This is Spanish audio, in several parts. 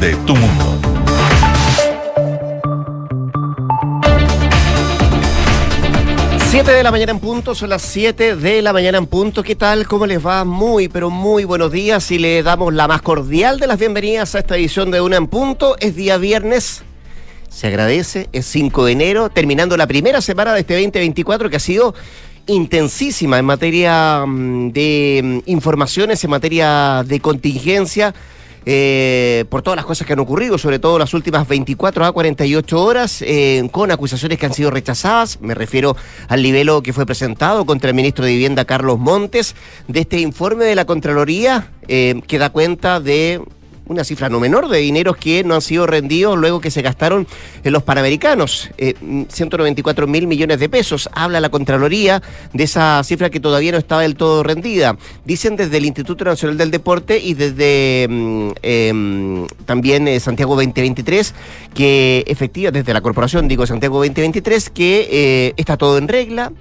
de tu mundo. Siete de la mañana en punto, son las 7 de la mañana en punto. ¿Qué tal? ¿Cómo les va? Muy, pero muy buenos días y le damos la más cordial de las bienvenidas a esta edición de Una en Punto. Es día viernes, se agradece, es 5 de enero, terminando la primera semana de este 2024 que ha sido intensísima en materia mm, de mm, informaciones, en materia de contingencia. Eh, por todas las cosas que han ocurrido, sobre todo las últimas 24 a 48 horas, eh, con acusaciones que han sido rechazadas. Me refiero al nivel que fue presentado contra el ministro de Vivienda, Carlos Montes, de este informe de la Contraloría eh, que da cuenta de una cifra no menor de dineros que no han sido rendidos luego que se gastaron en los Panamericanos. 194 mil millones de pesos. Habla la Contraloría de esa cifra que todavía no estaba del todo rendida. Dicen desde el Instituto Nacional del Deporte y desde mm, em, también eh, Santiago 2023 que efectiva, desde la Corporación, digo Santiago 2023, que eh, está todo en regla,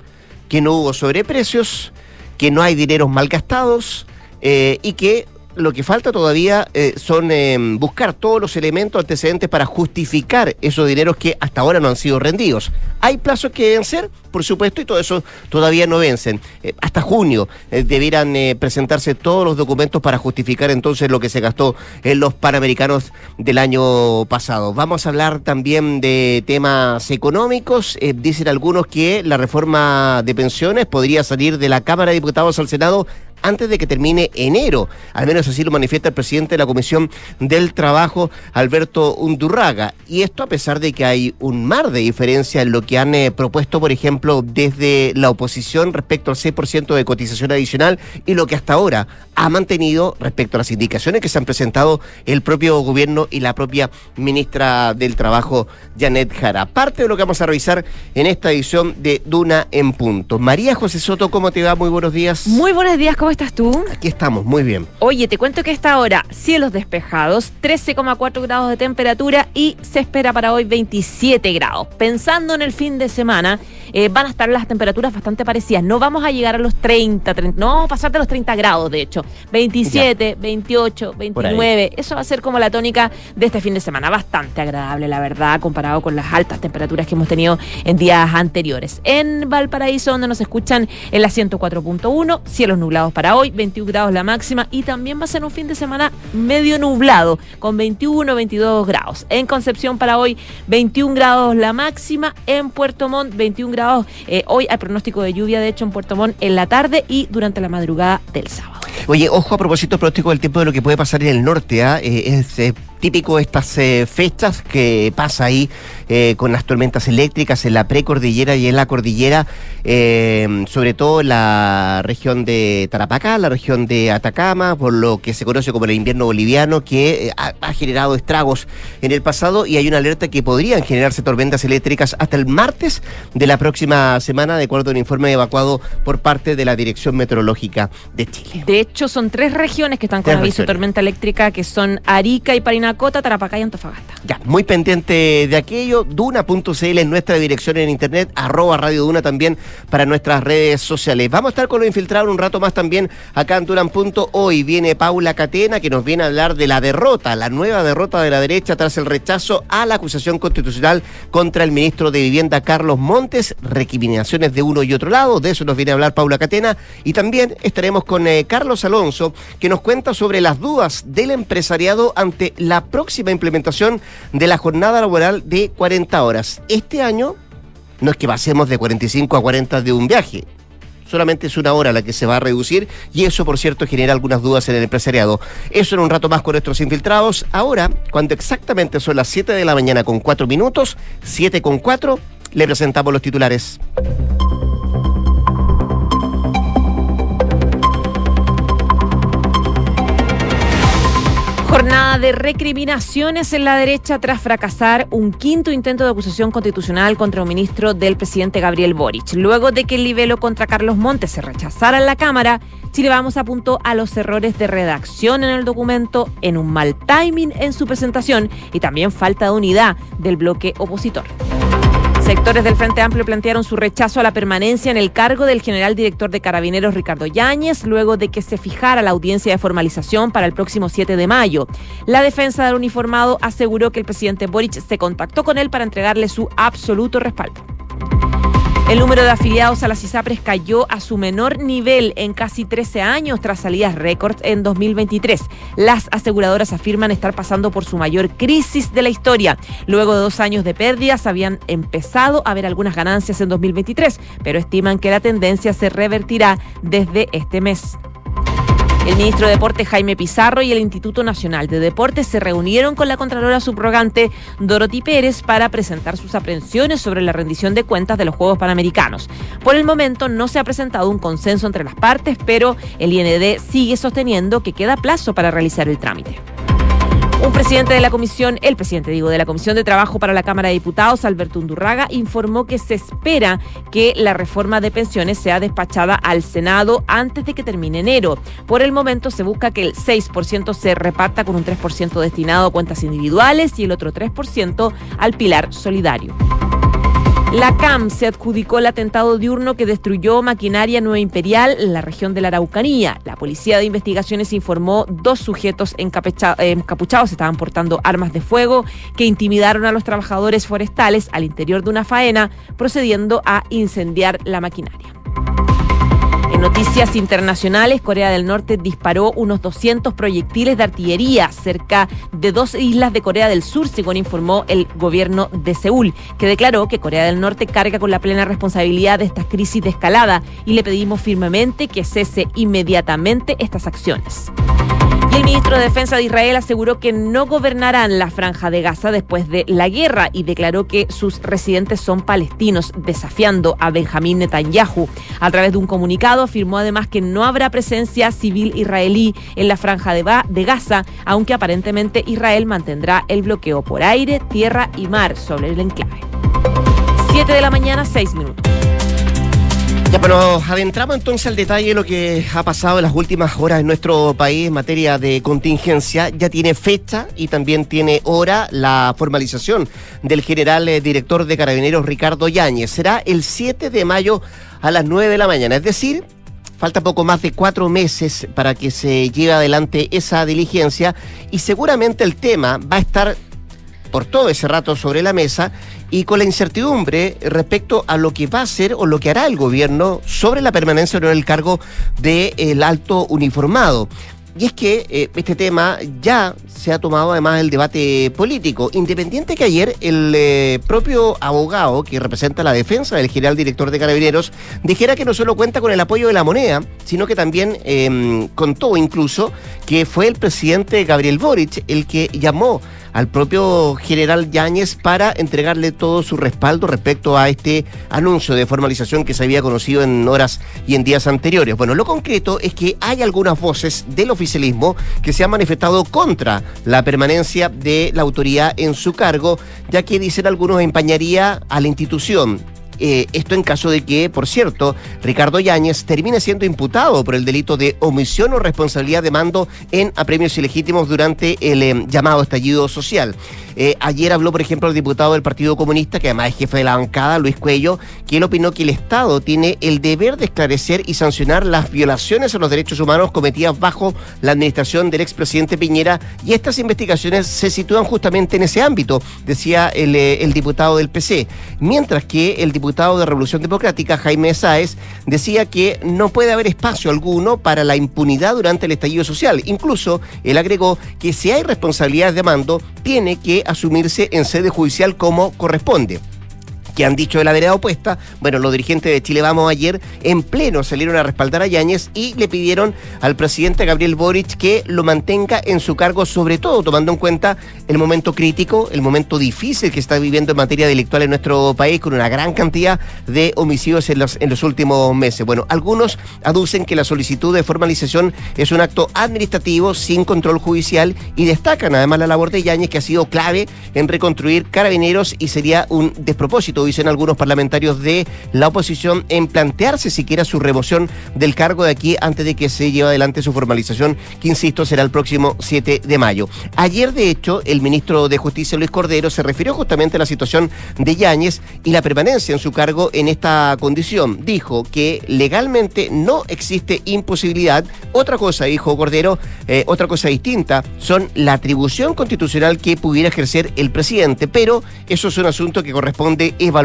que no hubo sobreprecios, que no hay dineros malgastados eh, y que lo que falta todavía eh, son eh, buscar todos los elementos antecedentes para justificar esos dineros que hasta ahora no han sido rendidos. Hay plazos que deben ser, por supuesto, y todo eso todavía no vencen. Eh, hasta junio debieran presentarse todos los documentos para justificar entonces lo que se gastó en los Panamericanos del año pasado. Vamos a hablar también de temas económicos. dicen algunos que la reforma de pensiones podría salir de la Cámara de Diputados al Senado antes de que termine enero. Al menos así lo manifiesta el presidente de la Comisión del Trabajo, Alberto Undurraga. Y esto a pesar de que hay un mar de diferencia en lo que han eh, propuesto, por ejemplo, desde la oposición respecto al 6% de cotización adicional y lo que hasta ahora ha mantenido respecto a las indicaciones que se han presentado el propio gobierno y la propia ministra del Trabajo, Janet Jara. Parte de lo que vamos a revisar en esta edición de Duna en Punto. María José Soto, ¿cómo te va? Muy buenos días. Muy buenos días, ¿cómo estás tú? Aquí estamos, muy bien. Oye, te cuento que esta hora cielos despejados, 13,4 grados de temperatura y se espera para hoy 27 grados. Pensando en el fin de semana, eh, van a estar las temperaturas bastante parecidas. No vamos a llegar a los 30, 30 no vamos a pasar de los 30 grados, de hecho. 27, 28, 29. Eso va a ser como la tónica de este fin de semana. Bastante agradable, la verdad, comparado con las altas temperaturas que hemos tenido en días anteriores. En Valparaíso, donde nos escuchan en la 104.1, cielos nublados para hoy, 21 grados la máxima y también va a ser un fin de semana medio nublado, con 21, 22 grados. En Concepción para hoy, 21 grados la máxima. En Puerto Montt, 21 grados. Eh, hoy hay pronóstico de lluvia, de hecho, en Puerto Montt en la tarde y durante la madrugada del sábado. Oye, ojo a propósito pronóstico del tiempo de lo que puede pasar en el norte. ¿ah? Eh, es eh, típico estas eh, fechas que pasa ahí con las tormentas eléctricas en la precordillera y en la cordillera, sobre todo en la región de Tarapacá, la región de Atacama, por lo que se conoce como el invierno boliviano, que ha, ha, generado estragos en el pasado y hay una alerta que podrían generarse tormentas eléctricas hasta el martes de la próxima semana, de acuerdo a un informe evacuado por parte de la Dirección Meteorológica de Chile. De hecho, son tres regiones que están con aviso de tormenta eléctrica, que son Arica y Parinacota, Tarapacá y Antofagasta. Ya, muy pendiente de aquello. Duna.cl en nuestra dirección en internet, arroba Radio Duna también para nuestras redes sociales. Vamos a estar con lo infiltrado un rato más también acá en Duran. Hoy viene Paula Catena que nos viene a hablar de la derrota, la nueva derrota de la derecha tras el rechazo a la acusación constitucional contra el ministro de Vivienda Carlos Montes, recriminaciones de uno y otro lado. De eso nos viene a hablar Paula Catena. Y también estaremos con eh, Carlos Alonso, que nos cuenta sobre las dudas del empresariado ante la próxima implementación de la jornada laboral de 40 horas. Este año no es que pasemos de 45 a 40 de un viaje. Solamente es una hora la que se va a reducir y eso, por cierto, genera algunas dudas en el empresariado. Eso en un rato más con nuestros infiltrados. Ahora, cuando exactamente son las 7 de la mañana con 4 minutos, 7 con 4, le presentamos los titulares. Jornada de recriminaciones en la derecha tras fracasar un quinto intento de acusación constitucional contra un ministro del presidente Gabriel Boric. Luego de que el libelo contra Carlos Montes se rechazara en la Cámara, Chile Vamos apuntó a los errores de redacción en el documento, en un mal timing en su presentación y también falta de unidad del bloque opositor. Sectores del Frente Amplio plantearon su rechazo a la permanencia en el cargo del general director de Carabineros Ricardo Yáñez luego de que se fijara la audiencia de formalización para el próximo 7 de mayo. La defensa del uniformado aseguró que el presidente Boric se contactó con él para entregarle su absoluto respaldo. El número de afiliados a las ISAPRES cayó a su menor nivel en casi 13 años tras salidas récords en 2023. Las aseguradoras afirman estar pasando por su mayor crisis de la historia. Luego de dos años de pérdidas habían empezado a ver algunas ganancias en 2023, pero estiman que la tendencia se revertirá desde este mes. El ministro de Deportes Jaime Pizarro y el Instituto Nacional de Deportes se reunieron con la Contralora subrogante Dorothy Pérez para presentar sus aprensiones sobre la rendición de cuentas de los Juegos Panamericanos. Por el momento no se ha presentado un consenso entre las partes, pero el IND sigue sosteniendo que queda plazo para realizar el trámite. Un presidente de la comisión, el presidente digo, de la Comisión de Trabajo para la Cámara de Diputados, Alberto Undurraga, informó que se espera que la reforma de pensiones sea despachada al Senado antes de que termine enero. Por el momento se busca que el 6% se reparta con un 3% destinado a cuentas individuales y el otro 3% al pilar solidario. La CAM se adjudicó el atentado diurno que destruyó maquinaria Nueva Imperial en la región de la Araucanía. La Policía de Investigaciones informó dos sujetos encapuchados estaban portando armas de fuego que intimidaron a los trabajadores forestales al interior de una faena, procediendo a incendiar la maquinaria. En noticias internacionales, Corea del Norte disparó unos 200 proyectiles de artillería cerca de dos islas de Corea del Sur, según informó el gobierno de Seúl, que declaró que Corea del Norte carga con la plena responsabilidad de esta crisis de escalada y le pedimos firmemente que cese inmediatamente estas acciones. El ministro de Defensa de Israel aseguró que no gobernarán la franja de Gaza después de la guerra y declaró que sus residentes son palestinos, desafiando a Benjamín Netanyahu. A través de un comunicado afirmó además que no habrá presencia civil israelí en la franja de, de Gaza, aunque aparentemente Israel mantendrá el bloqueo por aire, tierra y mar sobre el enclave. 7 de la mañana, 6 minutos. Ya, adentramos entonces al detalle de lo que ha pasado en las últimas horas en nuestro país en materia de contingencia. Ya tiene fecha y también tiene hora la formalización del general eh, director de Carabineros Ricardo Yáñez. Será el 7 de mayo a las 9 de la mañana, es decir, Falta poco más de cuatro meses para que se lleve adelante esa diligencia y seguramente el tema va a estar por todo ese rato sobre la mesa y con la incertidumbre respecto a lo que va a hacer o lo que hará el gobierno sobre la permanencia en el cargo del alto uniformado. Y es que eh, este tema ya se ha tomado además el debate político, independiente que ayer el eh, propio abogado que representa la defensa del general director de Carabineros dijera que no solo cuenta con el apoyo de la moneda, sino que también eh, contó incluso que fue el presidente Gabriel Boric el que llamó al propio general Yáñez para entregarle todo su respaldo respecto a este anuncio de formalización que se había conocido en horas y en días anteriores. Bueno, lo concreto es que hay algunas voces del oficialismo que se han manifestado contra la permanencia de la autoridad en su cargo, ya que dicen algunos empañaría a la institución eh, esto en caso de que, por cierto, Ricardo Yáñez termine siendo imputado por el delito de omisión o responsabilidad de mando en apremios ilegítimos durante el eh, llamado estallido social. Eh, ayer habló, por ejemplo, el diputado del Partido Comunista, que además es jefe de la bancada, Luis Cuello, él opinó que el Estado tiene el deber de esclarecer y sancionar las violaciones a los derechos humanos cometidas bajo la administración del expresidente Piñera y estas investigaciones se sitúan justamente en ese ámbito, decía el diputado del PC. Mientras que el diputado diputado de Revolución Democrática, Jaime Sáez, decía que no puede haber espacio alguno para la impunidad durante el estallido social. Incluso él agregó que si hay responsabilidades de mando, tiene que asumirse en sede judicial como corresponde que han dicho de la vereda opuesta. Bueno, los dirigentes de Chile Vamos ayer en pleno salieron a respaldar a Yáñez y le pidieron al presidente Gabriel Boric que lo mantenga en su cargo, sobre todo tomando en cuenta el momento crítico, el momento difícil que está viviendo en materia delictual en nuestro país, con una gran cantidad de homicidios en los, últimos meses. Bueno, algunos aducen que la solicitud de formalización es un acto administrativo sin control judicial y destacan además la labor de Yáñez que ha sido clave en reconstruir carabineros y sería un despropósito dicen algunos parlamentarios de la oposición, en plantearse siquiera su remoción del cargo de aquí antes de que se lleve adelante su formalización, que insisto, será el próximo 7 de mayo. Ayer, de hecho, el ministro de Justicia, Luis Cordero, se refirió justamente a la situación de Yáñez y la permanencia en su cargo en esta condición. Dijo que legalmente no existe imposibilidad. Otra cosa, dijo Cordero, eh, otra cosa distinta, son la atribución constitucional que pudiera ejercer el presidente, pero eso es un asunto que corresponde evaluar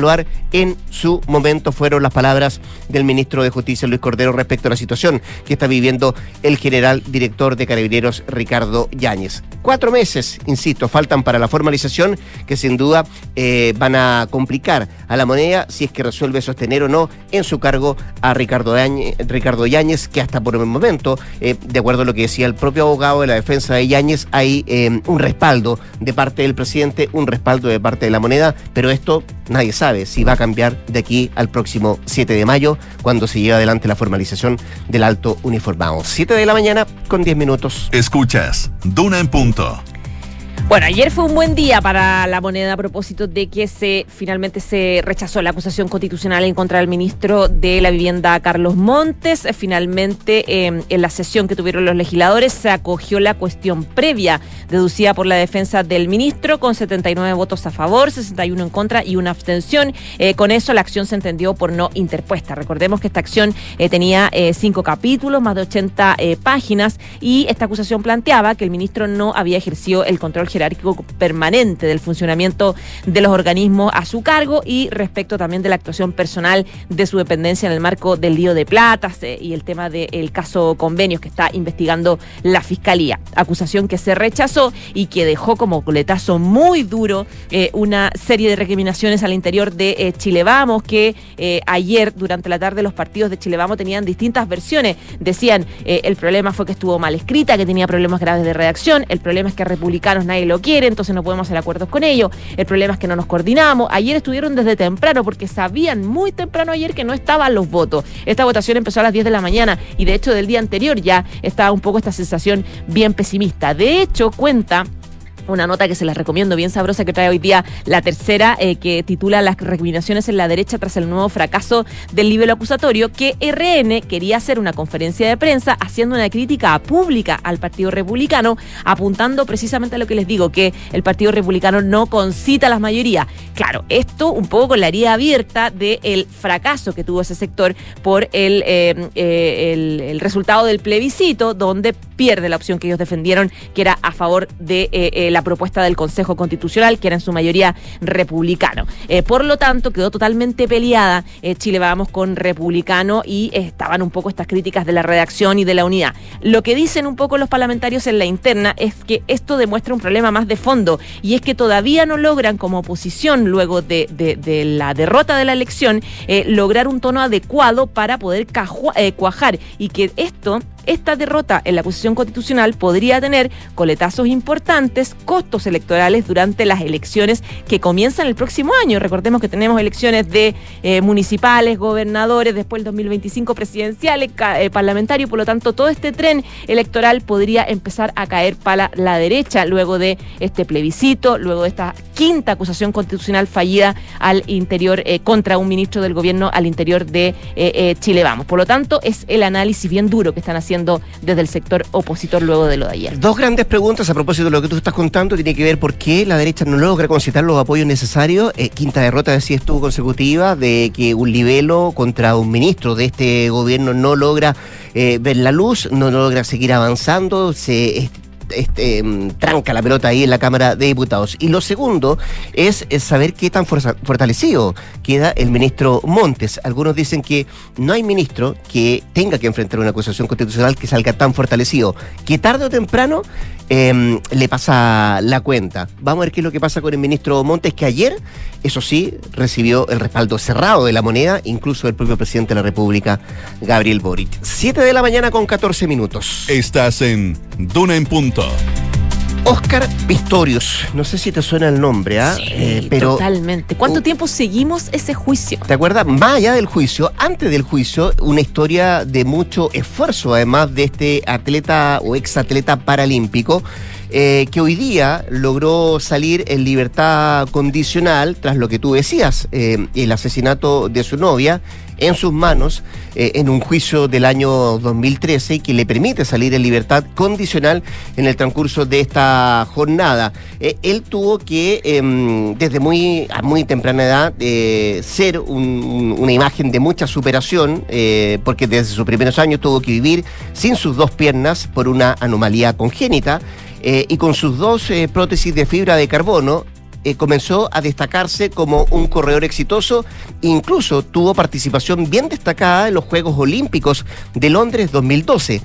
en su momento, fueron las palabras del ministro de Justicia, Luis Cordero, respecto a la situación que está viviendo el general director de Carabineros, Ricardo Yáñez. Cuatro meses, insisto, faltan para la formalización que sin duda eh, van a complicar a la moneda si es que resuelve sostener o no en su cargo a Ricardo Ricardo Yáñez que hasta por el momento, eh, de acuerdo a lo que decía el propio abogado de la defensa de Yáñez, hay eh, un respaldo de parte del presidente, un respaldo de parte de la moneda, pero esto nadie sabe si va a cambiar de aquí al próximo 7 de mayo, cuando se lleve adelante la formalización del alto uniformado. 7 de la mañana con 10 minutos. Escuchas, Duna en punto. Bueno, ayer fue un buen día para la moneda a propósito de que se finalmente se rechazó la acusación constitucional en contra del ministro de la Vivienda, Carlos Montes. Finalmente, em, en la sesión que tuvieron los legisladores, se acogió la cuestión previa deducida por la defensa del ministro, con 79 votos a favor, 61 en contra y una abstención. Eh, con eso, la acción se entendió por no interpuesta. Recordemos que esta acción eh, tenía eh, cinco capítulos, más de 80 páginas, y esta acusación planteaba que el ministro no había ejercido el control jerárquico permanente del funcionamiento de los organismos a su cargo y respecto también de la actuación personal de su dependencia en el marco del lío de platas y el tema del caso convenios que está investigando la Fiscalía. Acusación que se rechazó y que dejó como coletazo muy duro eh, una serie de recriminaciones al interior de eh, Chile Vamos, que eh, ayer durante la tarde los partidos de Chile Vamos tenían distintas versiones. Decían, el problema fue que estuvo mal escrita, que tenía problemas graves de redacción, el problema es que republicanos nadie lo quiere, entonces no podemos hacer acuerdos con ellos. El problema es que no nos coordinamos. Ayer estuvieron desde temprano porque sabían muy temprano ayer que no estaban los votos. Esta votación empezó a las 10 de la mañana y de hecho del día anterior ya estaba un poco esta sensación bien pesimista. De hecho, cuenta una nota que se las recomiendo, bien sabrosa, que trae hoy día la tercera, eh, que titula Las recriminaciones en la derecha tras el nuevo fracaso del nivel acusatorio, que RN quería hacer una conferencia de prensa haciendo una crítica pública al Partido Republicano, apuntando precisamente a lo que les digo, que el Partido Republicano no concita las mayorías. Claro, esto un poco con la herida abierta del fracaso que tuvo ese sector por el, eh, eh, el, el, resultado del plebiscito, donde pierde la opción que ellos defendieron, que era a favor de la propuesta del Consejo Constitucional, que era en su mayoría republicano. Eh, por lo tanto, quedó totalmente peleada eh, Chile Vamos con republicano y estaban un poco estas críticas de la redacción y de la unidad. Lo que dicen un poco los parlamentarios en la interna es que esto demuestra un problema más de fondo y es que todavía no logran como oposición, luego de, la derrota de la elección, eh, lograr un tono adecuado para poder cuajar y que esto esta derrota en la posición constitucional podría tener coletazos importantes, costos electorales durante las elecciones que comienzan el próximo año. Recordemos que tenemos elecciones de eh, municipales, gobernadores, después el 2025 presidenciales, eh, parlamentarios, por lo tanto todo este tren electoral podría empezar a caer para la derecha luego de este plebiscito, luego de esta quinta acusación constitucional fallida al interior eh, contra un ministro del gobierno al interior de Chile Vamos. Por lo tanto, es el análisis bien duro que están haciendo desde el sector opositor luego de lo de ayer. Dos grandes preguntas a propósito de lo que tú estás contando. Tiene que ver por qué la derecha no logra concitar los apoyos necesarios. Eh, quinta derrota, decía estuvo consecutiva, de que un libelo contra un ministro de este gobierno no logra eh, ver la luz, no logra seguir avanzando, se este, mm, tranca la pelota ahí en la Cámara de Diputados. Y lo segundo es, saber qué tan fortalecido queda el ministro Montes. Algunos dicen que no hay ministro que tenga que enfrentar una acusación constitucional que salga tan fortalecido, que tarde o temprano em, le pasa la cuenta. Vamos a ver qué es lo que pasa con el ministro Montes, que ayer, eso sí, recibió el respaldo cerrado de la moneda, incluso del propio presidente de la República, Gabriel Boric. Siete de la mañana con 14 minutos. Estás en Duna en Punto. Oscar Pistorius, no sé si te suena el nombre, ¿ah? Eh, pero totalmente. ¿Cuánto tiempo seguimos ese juicio? ¿Te acuerdas? Más allá del juicio, antes del juicio, una historia de mucho esfuerzo, además de este atleta o exatleta paralímpico eh, que hoy día logró salir en libertad condicional tras lo que tú decías, eh, el asesinato de su novia en sus manos eh, en un juicio del año 2013 y que le permite salir en libertad condicional en el transcurso de esta jornada. Eh, él tuvo que, em, desde muy, muy temprana edad, eh, ser una imagen de mucha superación, porque desde sus primeros años tuvo que vivir sin sus dos piernas por una anomalía congénita. y con sus dos prótesis de fibra de carbono, eh, comenzó a destacarse como un corredor exitoso, incluso tuvo participación bien destacada en los Juegos Olímpicos de Londres 2012.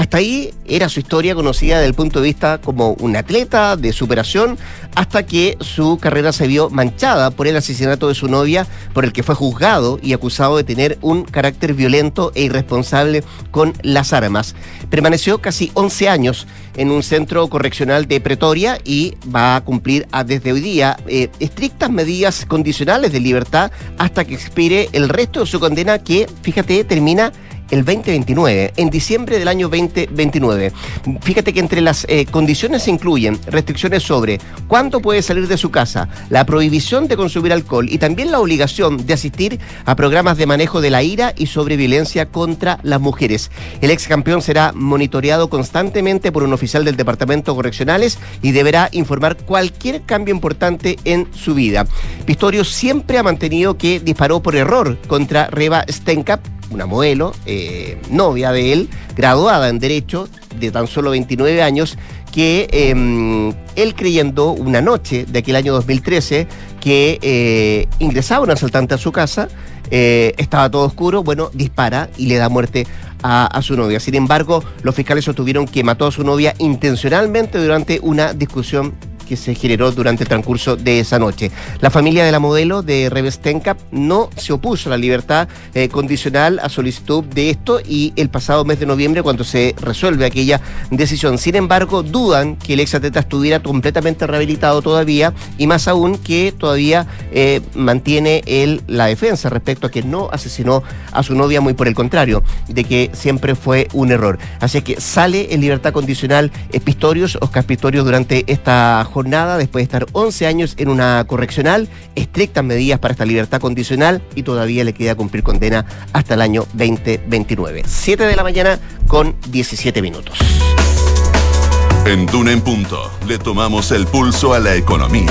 Hasta ahí era su historia conocida desde el punto de vista como un atleta de superación, hasta que su carrera se vio manchada por el asesinato de su novia, por el que fue juzgado y acusado de tener un carácter violento e irresponsable con las armas. Permaneció casi 11 años en un centro correccional de Pretoria y va a cumplir desde hoy día eh, estrictas medidas condicionales de libertad hasta que expire el resto de su condena que, fíjate, termina el 2029, en diciembre del año 2029. Fíjate que entre las eh, condiciones se incluyen restricciones sobre cuándo puede salir de su casa, la prohibición de consumir alcohol y también la obligación de asistir a programas de manejo de la ira y sobre violencia contra las mujeres. El ex campeón será monitoreado constantemente por un oficial del Departamento Correccionales y deberá informar cualquier cambio importante en su vida. Pistorius siempre ha mantenido que disparó por error contra Reba Stenkap, una modelo, eh, novia de él, graduada en Derecho, de tan solo 29 años, que em, él creyendo una noche de aquel año 2013 que eh, ingresaba un asaltante a su casa, eh, estaba todo oscuro, bueno, dispara y le da muerte a, a, su novia. Sin embargo, los fiscales sostuvieron que mató a su novia intencionalmente durante una discusión que se generó durante el transcurso de esa noche. La familia de la modelo de Reves Tencap no se opuso a la libertad eh, condicional a solicitud de esto y el pasado mes de noviembre cuando se resuelve aquella decisión. Sin embargo, dudan que el exatleta estuviera completamente rehabilitado todavía y más aún que todavía eh, mantiene él la defensa respecto a que no asesinó a su novia, muy por el contrario, de que siempre fue un error. Así que sale en libertad condicional Pistorius, Oscar Pistorius durante esta jornada nada después de estar 11 años en una correccional, estrictas medidas para esta libertad condicional y todavía le queda cumplir condena hasta el año 2029. 7 de la mañana con 17 minutos. En Duna en Punto le tomamos el pulso a la economía.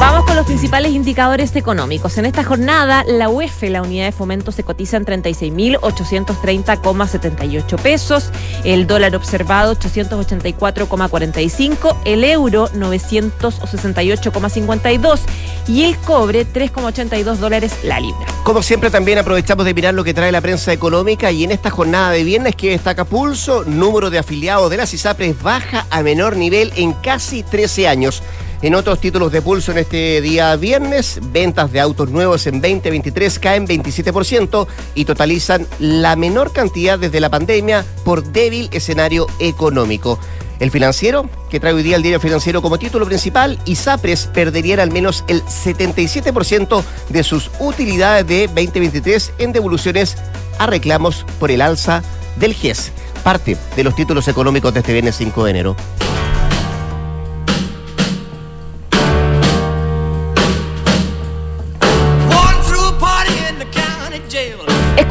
Vamos con los principales indicadores económicos. En esta jornada, la UEF, la unidad de fomento, se cotiza en 36.830,78 pesos, el dólar observado 884,45, el euro 968,52 y el cobre 3,82 dólares la libra. Como siempre, también aprovechamos de mirar lo que trae la prensa económica y en esta jornada de viernes que destaca Pulso, número de afiliados de las ISAPRES baja a menor nivel en casi 13 años. En otros títulos de pulso en este día viernes, ventas de autos nuevos en 2023 caen 27% y totalizan la menor cantidad desde la pandemia por débil escenario económico. El financiero, que trae hoy día el diario financiero como título principal, y SAPRES perderían al menos el 77% de sus utilidades de 2023 en devoluciones a reclamos por el alza del GES. Parte de los títulos económicos de este viernes 5 de enero.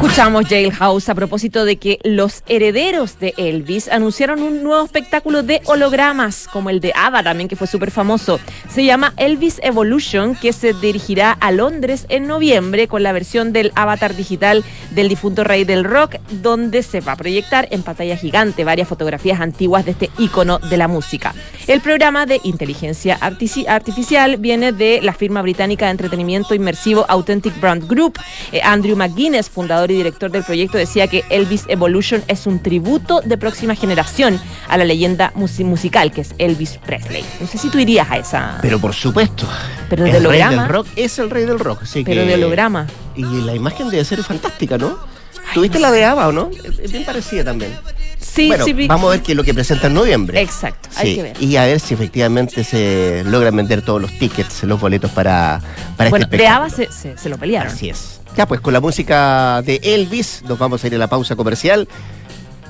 Escuchamos Jailhouse a propósito de que los herederos de Elvis anunciaron un nuevo espectáculo de hologramas, como el de Ava también, que fue súper famoso. Se llama Elvis Evolution, que se dirigirá a Londres en noviembre con la versión del avatar digital del difunto rey del rock, donde se va a proyectar en pantalla gigante varias fotografías antiguas de este icono de la música. El programa de inteligencia artificial viene de la firma británica de entretenimiento inmersivo Authentic Brand Group. Eh, Andrew McGuinness, fundador y director del proyecto, decía que Elvis Evolution es un tributo de próxima generación a la leyenda musical que es Elvis Presley. No sé si tú irías a esa. Pero por supuesto. Pero de holograma. rock es el rey del rock. pero de holograma. Y la imagen debe ser fantástica, ¿no? ¿Tuviste la de Ava o no? Es bien parecida también. Sí, sí. Vamos a ver qué es lo que presenta en noviembre. Exacto, hay que ver. Y a ver si efectivamente se logran vender todos los tickets, los boletos para, para bueno, este de Ava se, se lo pelearon. Así es. Ya pues con la música de Elvis nos vamos a ir a la pausa comercial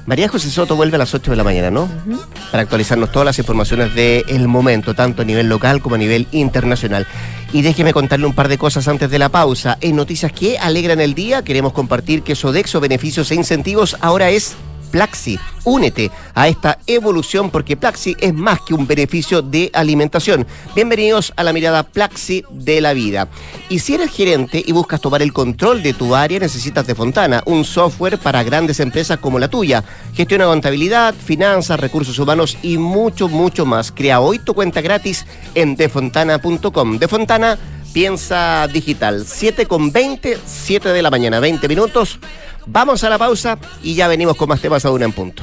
María José Soto vuelve a las 8 de la mañana, ¿no? Para actualizarnos todas las informaciones del momento, tanto a nivel local como a nivel internacional. Y déjeme contarle un par de cosas antes de la pausa. En noticias que alegran el día, queremos compartir que Sodexo Beneficios e Incentivos ahora es Plaxi. Únete a esta evolución porque Plaxi es más que un beneficio de alimentación. Bienvenidos a la mirada Plaxi de la vida. Y si eres gerente y buscas tomar el control de tu área, necesitas de Fontana, un software para grandes empresas como la tuya. Gestiona contabilidad, finanzas, recursos humanos y mucho, mucho más. Crea hoy tu cuenta gratis en defontana.com. De Fontana, piensa digital. 7 con 20, 7 de la mañana, 20 minutos. Vamos a la pausa y ya venimos con más temas a una en punto.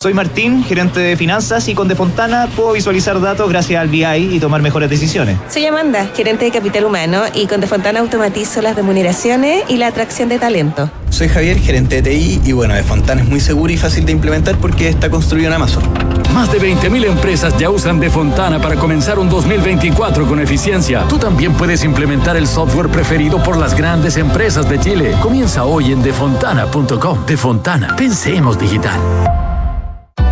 Soy Martín, gerente de finanzas y con Defontana puedo visualizar datos gracias al BI y tomar mejores decisiones. Soy Amanda, gerente de capital humano y con Defontana automatizo las remuneraciones y la atracción de talento. Soy Javier, gerente de TI y bueno, Defontana es muy seguro y fácil de implementar porque está construido en Amazon. Más de 20.000 empresas ya usan Defontana para comenzar un 2024 con eficiencia. Tú también puedes implementar el software preferido por las grandes empresas de Chile. Comienza hoy en defontana.com. Defontana, pensemos digital.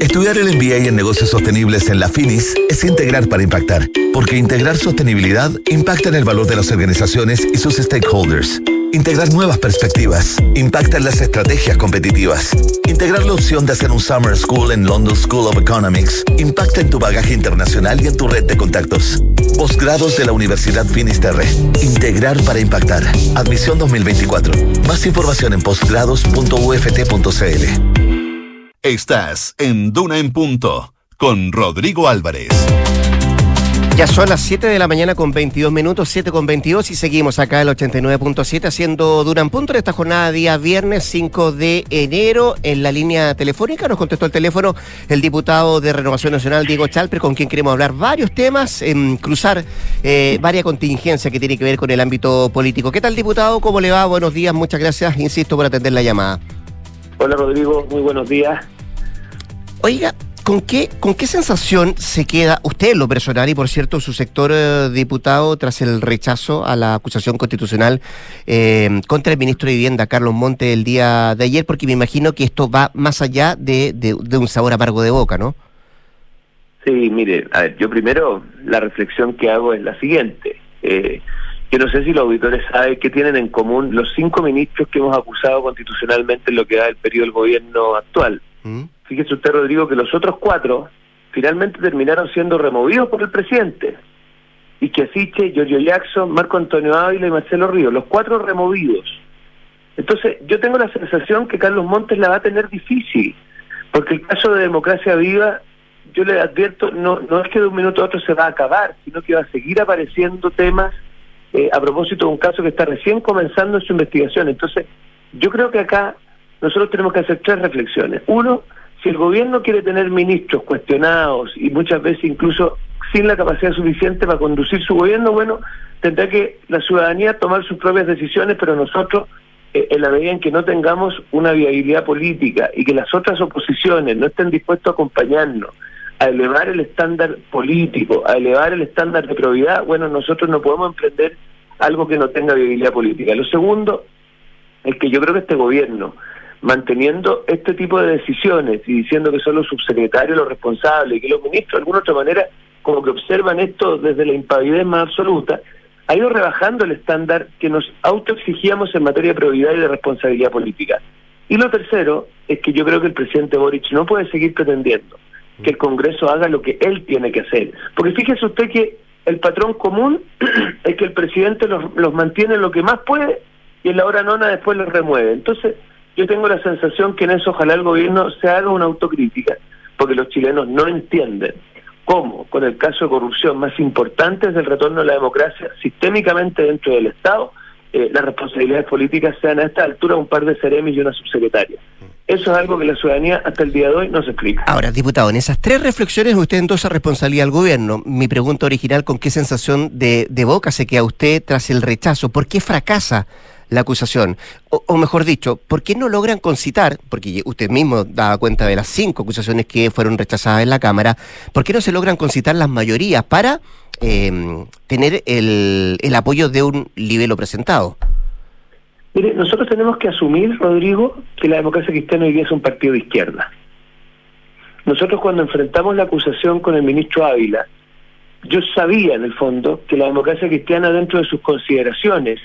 Estudiar el MBA en negocios sostenibles en la FINIS es integrar para impactar, porque integrar sostenibilidad impacta en el valor de las organizaciones y sus stakeholders. Integrar nuevas perspectivas impacta en las estrategias competitivas. Integrar la opción de hacer un Summer School en London School of Economics impacta en tu bagaje internacional y en tu red de contactos. Posgrados de la Universidad Finisterre. Integrar para impactar. Admisión 2024. Más información en posgrados.uft.cl. Estás en Duna en Punto con Rodrigo Álvarez. Ya son las 7 de la mañana con 22 minutos, 7 con 22 y seguimos acá el 89.7 haciendo Duna en Punto en esta jornada día viernes 5 de enero en la línea telefónica. Nos contestó el teléfono el diputado de Renovación Nacional Diego Chalper con quien queremos hablar varios temas, en cruzar eh, varias contingencias que tiene que ver con el ámbito político. ¿Qué tal diputado? ¿Cómo le va? Buenos días, muchas gracias, insisto, por atender la llamada. Hola Rodrigo, muy buenos días. Oiga, ¿con qué, ¿con qué sensación se queda usted, lo personal, y por cierto, su sector eh, diputado, tras el rechazo a la acusación constitucional eh, contra el ministro de Vivienda, Carlos Monte, el día de ayer? Porque me imagino que esto va más allá de, de, de un sabor amargo de boca, ¿no? Sí, mire, a ver, yo primero la reflexión que hago es la siguiente. Eh, que no sé si los auditores saben qué tienen en común los cinco ministros que hemos acusado constitucionalmente en lo que da el periodo del gobierno actual. ¿Mm? Fíjese usted, Rodrigo, que los otros cuatro finalmente terminaron siendo removidos por el presidente. Y que Asiche, Giorgio Jackson, Marco Antonio Ávila y Marcelo Ríos, los cuatro removidos. Entonces, yo tengo la sensación que Carlos Montes la va a tener difícil, porque el caso de Democracia Viva, yo le advierto, no, no es que de un minuto a otro se va a acabar, sino que va a seguir apareciendo temas eh, a propósito de un caso que está recién comenzando en su investigación. Entonces, yo creo que acá nosotros tenemos que hacer tres reflexiones. Uno, si el gobierno quiere tener ministros cuestionados y muchas veces incluso sin la capacidad suficiente para conducir su gobierno, bueno, tendrá que la ciudadanía tomar sus propias decisiones, pero nosotros, eh, en la medida en que no tengamos una viabilidad política y que las otras oposiciones no estén dispuestos a acompañarnos, a elevar el estándar político, a elevar el estándar de probidad, bueno, nosotros no podemos emprender algo que no tenga viabilidad política. Lo segundo es que yo creo que este gobierno, manteniendo este tipo de decisiones y diciendo que son los subsecretarios los responsables y que los ministros de alguna otra manera como que observan esto desde la impavidez más absoluta, ha ido rebajando el estándar que nos autoexigíamos en materia de probidad y de responsabilidad política. Y lo tercero es que yo creo que el presidente Boric no puede seguir pretendiendo que el Congreso haga lo que él tiene que hacer. Porque fíjese usted que el patrón común es que el presidente los, los mantiene lo que más puede y en la hora nona después los remueve. Entonces, yo tengo la sensación que en eso ojalá el gobierno se haga una autocrítica, porque los chilenos no entienden cómo, con el caso de corrupción más importante del retorno a la democracia sistémicamente dentro del Estado, eh, las responsabilidades políticas sean a esta altura un par de seremis y una subsecretaria. Eso es algo que la ciudadanía hasta el día de hoy no se explica. Ahora, diputado, en esas tres reflexiones usted endosa responsabilidad al gobierno. Mi pregunta original, ¿con qué sensación de, de boca se queda usted tras el rechazo? ¿Por qué fracasa la acusación? O, mejor dicho, ¿por qué no logran concitar, porque usted mismo daba cuenta de las cinco acusaciones que fueron rechazadas en la Cámara, ¿por qué no se logran concitar las mayorías para eh, tener el, el apoyo de un libelo presentado? Mire, nosotros tenemos que asumir, Rodrigo, que la democracia cristiana hoy día es un partido de izquierda. Nosotros cuando enfrentamos la acusación con el ministro Ávila, yo sabía en el fondo que la democracia cristiana dentro de sus consideraciones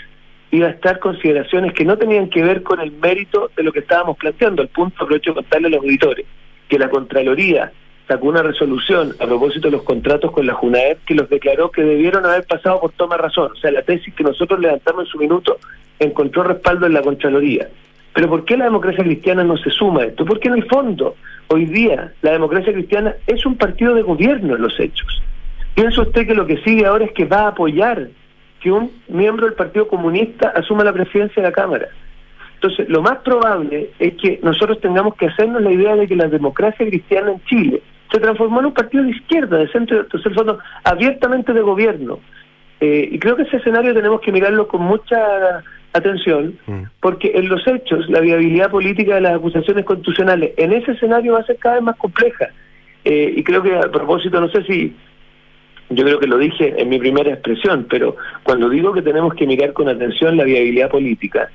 iba a estar consideraciones que no tenían que ver con el mérito de lo que estábamos planteando. Al punto, aprovecho de contarle a los auditores, que la Contraloría sacó una resolución a propósito de los contratos con la JUNAEP que los declaró que debieron haber pasado por toma razón. O sea, la tesis que nosotros levantamos en su minuto encontró respaldo en la Contraloría. Pero ¿por qué la democracia cristiana no se suma a esto? Porque en el fondo, hoy día, la democracia cristiana es un partido de gobierno en los hechos. Piensa usted que lo que sigue ahora es que va a apoyar que un miembro del Partido Comunista asuma la presidencia de la Cámara. Entonces, lo más probable es que nosotros tengamos que hacernos la idea de que la democracia cristiana en Chile se transformó en un partido de izquierda, de centro, entonces, el fondo, abiertamente de gobierno. Eh, y creo que ese escenario tenemos que mirarlo con mucha atención, mm. porque en los hechos la viabilidad política de las acusaciones constitucionales en ese escenario va a ser cada vez más compleja. Eh, y creo que a propósito, no sé si, yo creo que lo dije en mi primera expresión, pero cuando digo que tenemos que mirar con atención la viabilidad política,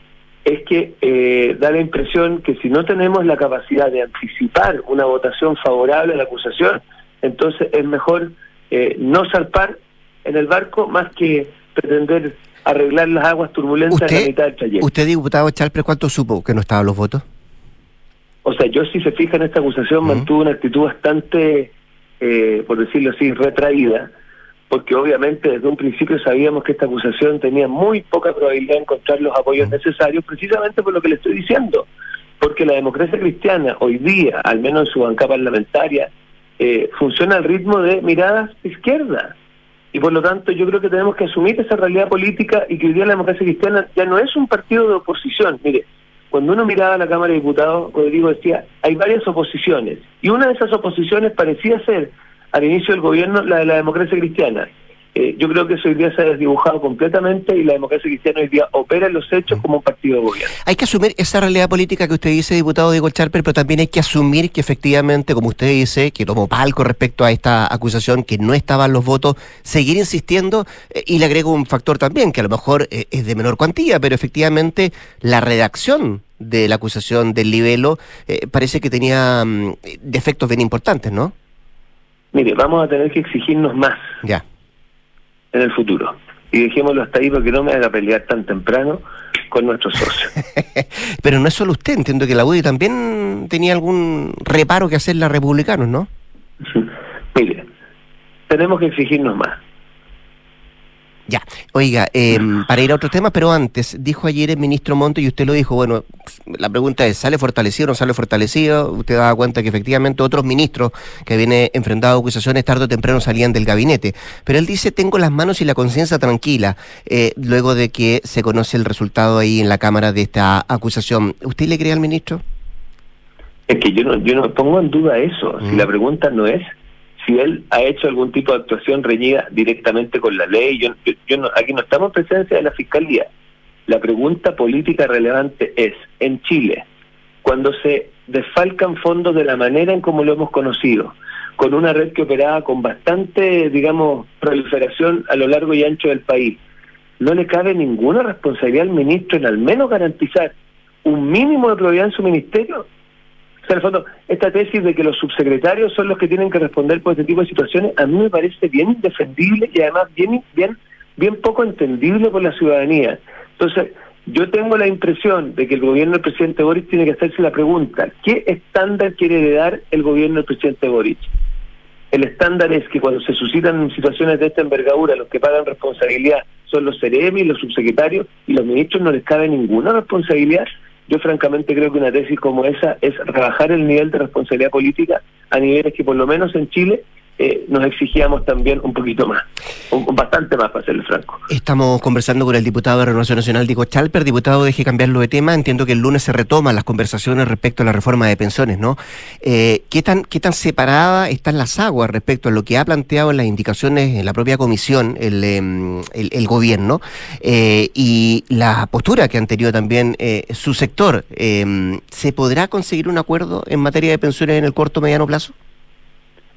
es que eh, da la impresión que si no tenemos la capacidad de anticipar una votación favorable a la acusación, entonces es mejor eh, no salpar en el barco más que pretender arreglar las aguas turbulentas en la mitad del trayecto. ¿Usted, diputado Chalper, cuánto supo que no estaban los votos? O sea, yo si se fija en esta acusación mantuvo una actitud bastante, eh, por decirlo así, retraída, porque obviamente desde un principio sabíamos que esta acusación tenía muy poca probabilidad de encontrar los apoyos necesarios, precisamente por lo que le estoy diciendo, porque la democracia cristiana hoy día, al menos en su banca parlamentaria, eh, funciona al ritmo de miradas izquierdas. Y por lo tanto yo creo que tenemos que asumir esa realidad política y que hoy día la democracia cristiana ya no es un partido de oposición. Mire, cuando uno miraba a la Cámara de Diputados, Rodrigo decía, hay varias oposiciones. Y una de esas oposiciones parecía ser al inicio del gobierno la de la democracia cristiana. Eh, yo creo que eso hoy día se ha desdibujado completamente y la democracia cristiana hoy día opera en los hechos como un partido de gobierno. Hay que asumir esa realidad política que usted dice, diputado Diego Charper, pero también hay que asumir que efectivamente, como usted dice, que tomó palco respecto a esta acusación, que no estaban los votos, seguir insistiendo eh, y le agrego un factor también, que a lo mejor eh, es de menor cuantía, pero efectivamente la redacción de la acusación del libelo parece que tenía mm, defectos bien importantes, ¿no? Mire, vamos a tener que exigirnos más. Ya. En el futuro. Y dejémoslo hasta ahí porque no me haga pelear tan temprano con nuestros socios. Pero no es solo usted, entiendo que la UDI también tenía algún reparo que hacer los republicanos, ¿no? Mire, tenemos que exigirnos más. Ya, oiga, em, para ir a otro tema, pero antes, dijo ayer el ministro Monte y usted lo dijo, bueno, la pregunta es, ¿sale fortalecido o no sale fortalecido? Usted da cuenta que efectivamente otros ministros que vienen enfrentados a acusaciones tarde o temprano salían del gabinete, pero él dice, tengo las manos y la conciencia tranquila, eh, luego de que se conoce el resultado ahí en la Cámara de esta acusación. ¿Usted le cree al ministro? Es que yo no, yo no pongo en duda eso, si la pregunta no es si él ha hecho algún tipo de actuación reñida directamente con la ley. Yo, yo, aquí no estamos en presencia de la Fiscalía. La pregunta política relevante es, en Chile, cuando se desfalcan fondos de la manera en como lo hemos conocido, con una red que operaba con bastante, digamos, proliferación a lo largo y ancho del país, no le cabe ninguna responsabilidad al ministro en al menos garantizar un mínimo de probidad en su ministerio en el fondo, esta tesis de que los subsecretarios son los que tienen que responder por este tipo de situaciones, a mí me parece bien indefendible y además bien, bien, bien poco entendible por la ciudadanía. Entonces, yo tengo la impresión de que el gobierno del presidente Boric tiene que hacerse la pregunta, ¿qué estándar quiere dar el gobierno del presidente Boric? el estándar es que cuando se suscitan situaciones de esta envergadura, los que pagan responsabilidad son los CRM y los subsecretarios, y los ministros no les cabe ninguna responsabilidad. Yo francamente creo que una tesis como esa es rebajar el nivel de responsabilidad política a niveles que por lo menos en Chile eh, nos exigíamos también un poquito más, un, bastante más para serle franco. Estamos conversando con el diputado de Renovación Nacional, Diego Chalper. Diputado, deje cambiarlo de tema. Entiendo que el lunes se retoman las conversaciones respecto a la reforma de pensiones, ¿no? Eh, ¿qué, tan, ¿Qué tan separada están las aguas respecto a lo que ha planteado en las indicaciones en la propia comisión el, em, el, gobierno eh, y la postura que han tenido también su sector? Em, ¿Se podrá conseguir un acuerdo en materia de pensiones en el corto o mediano plazo?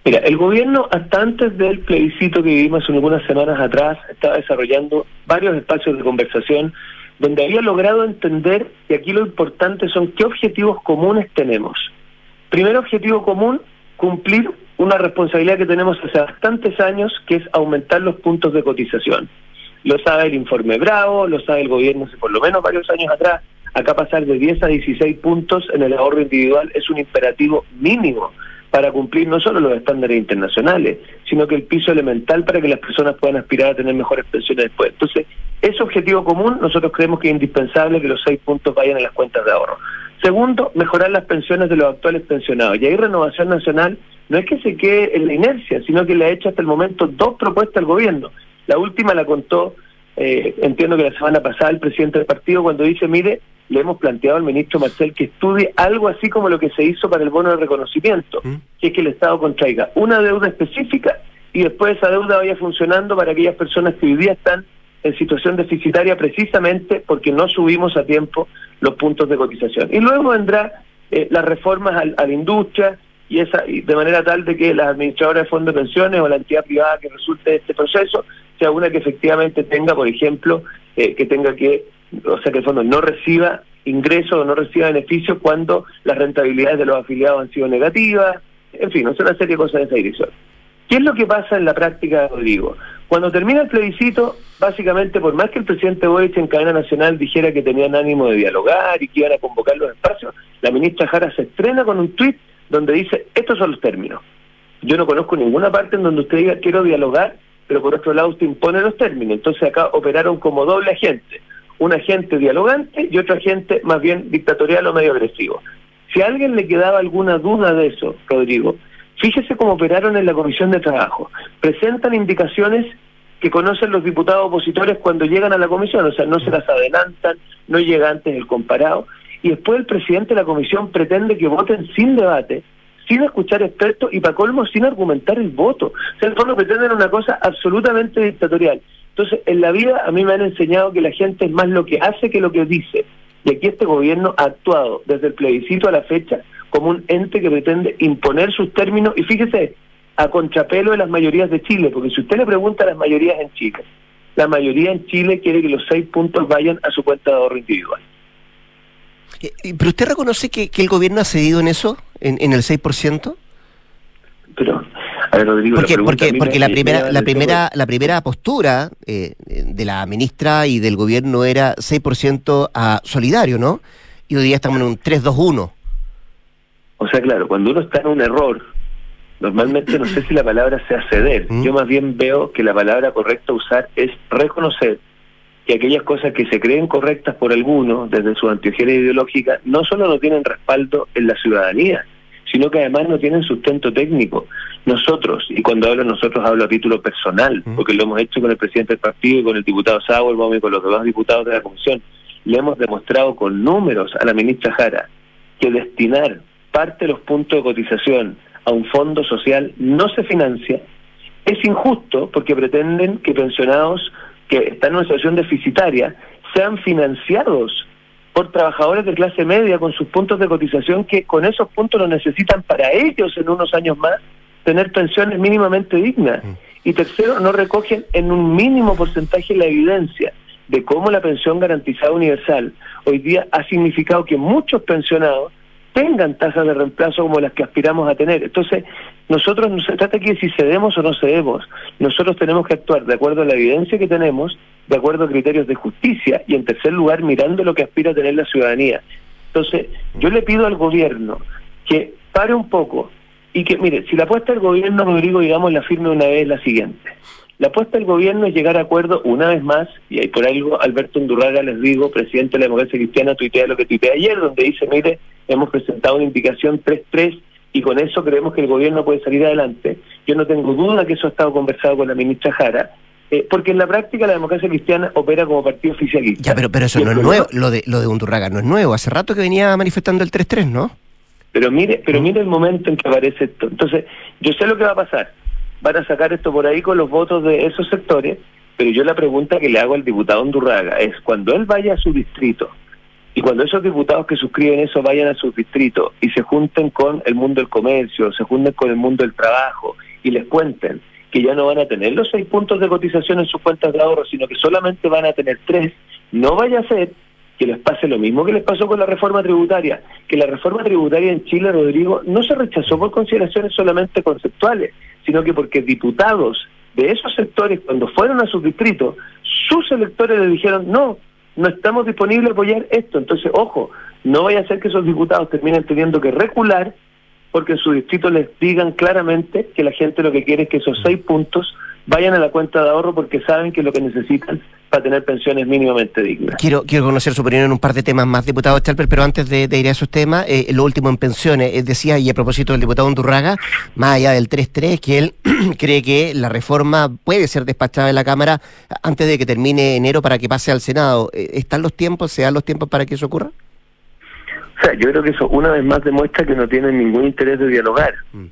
Mira, el gobierno hasta antes del plebiscito que vivimos algunas semanas atrás estaba desarrollando varios espacios de conversación donde había logrado entender, y aquí lo importante son qué objetivos comunes tenemos. Primer objetivo común, cumplir una responsabilidad que tenemos hace bastantes años, que es aumentar los puntos de cotización. Lo sabe el informe Bravo, lo sabe el gobierno hace por lo menos varios años atrás. Acá pasar de 10 a 16 puntos en el ahorro individual es un imperativo mínimo para cumplir no solo los estándares internacionales, sino que el piso elemental para que las personas puedan aspirar a tener mejores pensiones después. Entonces, ese objetivo común nosotros creemos que es indispensable que los seis puntos vayan a las cuentas de ahorro. Segundo, mejorar las pensiones de los actuales pensionados. Y ahí Renovación Nacional no es que se quede en la inercia, sino que le ha hecho hasta el momento dos propuestas al gobierno. La última la contó, eh, entiendo que la semana pasada, el presidente del partido cuando dice, mire, le hemos planteado al ministro Marcel que estudie algo así como lo que se hizo para el bono de reconocimiento, ¿Mm? que es que el Estado contraiga una deuda específica y después esa deuda vaya funcionando para aquellas personas que hoy día están en situación deficitaria precisamente porque no subimos a tiempo los puntos de cotización. Y luego vendrá eh, las reformas a, la industria y esa y de manera tal de que las administradoras de fondos de pensiones o la entidad privada que resulte de este proceso sea una que efectivamente tenga, por ejemplo, eh, que tenga que o sea que el fondo no reciba ingresos o no reciba beneficios cuando las rentabilidades de los afiliados han sido negativas, en fin, es una serie de cosas de esa dirección. ¿Qué es lo que pasa en la práctica, Rodrigo? Cuando termina el plebiscito, básicamente, por más que el presidente Boric en cadena nacional dijera que tenían ánimo de dialogar y que iban a convocar los espacios, la ministra Jara se estrena con un tuit donde dice, estos son los términos. Yo no conozco ninguna parte en donde usted diga, quiero dialogar, pero por otro lado usted impone los términos. Entonces acá operaron como doble agente un agente dialogante y otro agente más bien dictatorial o medio agresivo. Si a alguien le quedaba alguna duda de eso, Rodrigo, fíjese cómo operaron en la Comisión de Trabajo. Presentan indicaciones que conocen los diputados opositores cuando llegan a la comisión, o sea, no se las adelantan, no llega antes el comparado, y después el presidente de la comisión pretende que voten sin debate, sin escuchar expertos y para colmo sin argumentar el voto. O sea, el fondo pretenden una cosa absolutamente dictatorial. Entonces, en la vida a mí me han enseñado que la gente es más lo que hace que lo que dice. Y aquí este gobierno ha actuado desde el plebiscito a la fecha como un ente que pretende imponer sus términos y fíjese, a contrapelo de las mayorías de Chile, porque si usted le pregunta a las mayorías en Chile, la mayoría en Chile quiere que los seis puntos vayan a su cuenta de ahorro individual. Eh, ¿Pero usted reconoce que, el gobierno ha cedido en eso, en, en el 6%? Pero porque, la porque, porque la primera, la primera, la primera postura eh, de la ministra y del gobierno era 6% a solidario, ¿no? Y hoy día estamos en un 3-2-1. O sea, claro, cuando uno está en un error, normalmente no sé si la palabra sea ceder. ¿Mm? Yo más bien veo que la palabra correcta a usar es reconocer que aquellas cosas que se creen correctas por algunos desde su antiogenes ideológica no solo no tienen respaldo en la ciudadanía, sino que además no tienen sustento técnico. Nosotros, y cuando hablo nosotros hablo a título personal, porque lo hemos hecho con el presidente del partido y con el diputado Sauer, y con los demás diputados de la comisión, le hemos demostrado con números a la ministra Jara que destinar parte de los puntos de cotización a un fondo social no se financia, es injusto porque pretenden que pensionados que están en una situación deficitaria sean financiados por trabajadores de clase media con sus puntos de cotización que con esos puntos lo necesitan para ellos en unos años más tener pensiones mínimamente dignas. Mm. Y tercero, no recogen en un mínimo porcentaje la evidencia de cómo la pensión garantizada universal hoy día ha significado que muchos pensionados tengan tasas de reemplazo como las que aspiramos a tener. Entonces, nosotros no se trata aquí de si cedemos o no cedemos. Nosotros tenemos que actuar de acuerdo a la evidencia que tenemos, de acuerdo a criterios de justicia y, en tercer lugar, mirando lo que aspira a tener la ciudadanía. Entonces, yo le pido al gobierno que pare un poco y que, mire, si la apuesta del gobierno, Rodrigo, digamos, la firme una vez la siguiente. La apuesta del gobierno es llegar a acuerdo una vez más, y ahí por algo Alberto Undurraga, les digo, presidente de la democracia cristiana, tuitea lo que tuitea ayer, donde dice, mire, hemos presentado una indicación 3-3 y con eso creemos que el gobierno puede salir adelante. Yo no tengo duda que eso ha estado conversado con la ministra Jara, eh, porque en la práctica la democracia cristiana opera como partido oficialista. Ya, pero, pero eso no es nuevo, lo de, lo de Undurraga no es nuevo, hace rato que venía manifestando el 3-3, ¿no? Pero mire, pero mire el momento en que aparece esto. Entonces, yo sé lo que va a pasar. Van a sacar esto por ahí con los votos de esos sectores, pero yo la pregunta que le hago al diputado Undurraga es, cuando él vaya a su distrito, y cuando esos diputados que suscriben eso vayan a sus distritos y se junten con el mundo del comercio, se junten con el mundo del trabajo y les cuenten que ya no van a tener los seis puntos de cotización en sus cuentas de ahorro, sino que solamente van a tener tres, no vaya a ser que les pase lo mismo que les pasó con la reforma tributaria, que la reforma tributaria en Chile, Rodrigo, no se rechazó por consideraciones solamente conceptuales, sino que porque diputados de esos sectores, cuando fueron a sus distritos, sus electores le dijeron, no, no estamos disponibles a apoyar esto. Entonces, ojo, no vaya a ser que esos diputados terminen teniendo que recular porque en su distrito les digan claramente que la gente lo que quiere es que esos seis puntos vayan a la cuenta de ahorro porque saben que es lo que necesitan para tener pensiones mínimamente dignas. Quiero, quiero conocer su opinión en un par de temas más, diputado Chalper, pero antes de, ir a esos temas, eh, lo último en pensiones, eh, decía, y a propósito del diputado Undurraga, más allá del 3-3, que él cree que la reforma puede ser despachada en la Cámara antes de que termine enero para que pase al Senado. Eh, ¿Están los tiempos, se dan los tiempos para que eso ocurra? O sea, yo creo que eso una vez más demuestra que no tienen ningún interés de dialogar. Mm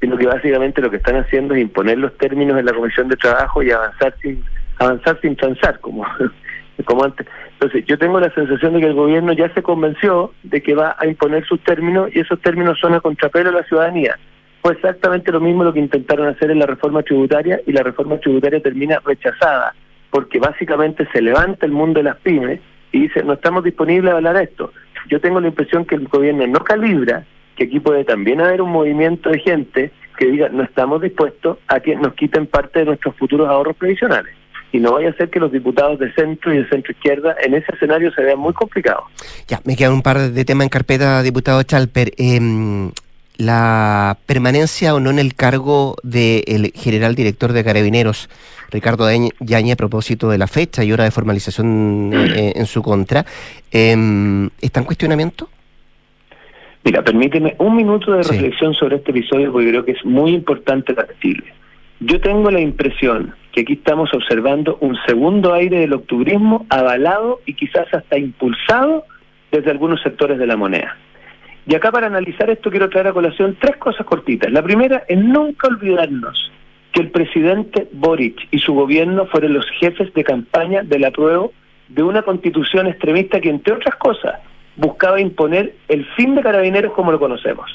sino que básicamente lo que están haciendo es imponer los términos en la Comisión de Trabajo y avanzar sin avanzar sin transar, como, como antes. Entonces, yo tengo la sensación de que el gobierno ya se convenció de que va a imponer sus términos y esos términos son a contrapelo a la ciudadanía. Fue exactamente lo mismo lo que intentaron hacer en la reforma tributaria y la reforma tributaria termina rechazada, porque básicamente se levanta el mundo de las pymes y dice, no estamos disponibles a hablar de esto. Yo tengo la impresión que el gobierno no calibra que aquí puede también haber un movimiento de gente que diga no estamos dispuestos a que nos quiten parte de nuestros futuros ahorros previsionales. Y no vaya a ser que los diputados de centro y de centro izquierda en ese escenario se vean muy complicados. Ya, me quedan un par de temas en carpeta, diputado Chalper. Em, la permanencia o no en el cargo del general director de Carabineros, Ricardo Yaña, a propósito de la fecha y hora de formalización eh, en su contra, eh, ¿está en cuestionamiento? Mira, permíteme un minuto de reflexión sobre este episodio porque creo que es muy importante para Chile. Yo tengo la impresión que aquí estamos observando un segundo aire del octubrismo avalado y quizás hasta impulsado desde algunos sectores de la moneda. Y acá para analizar esto quiero traer a colación tres cosas cortitas. La primera es nunca olvidarnos que el presidente Boric y su gobierno fueron los jefes de campaña de la prueba de una constitución extremista que, entre otras cosas, buscaba imponer el fin de carabineros como lo conocemos.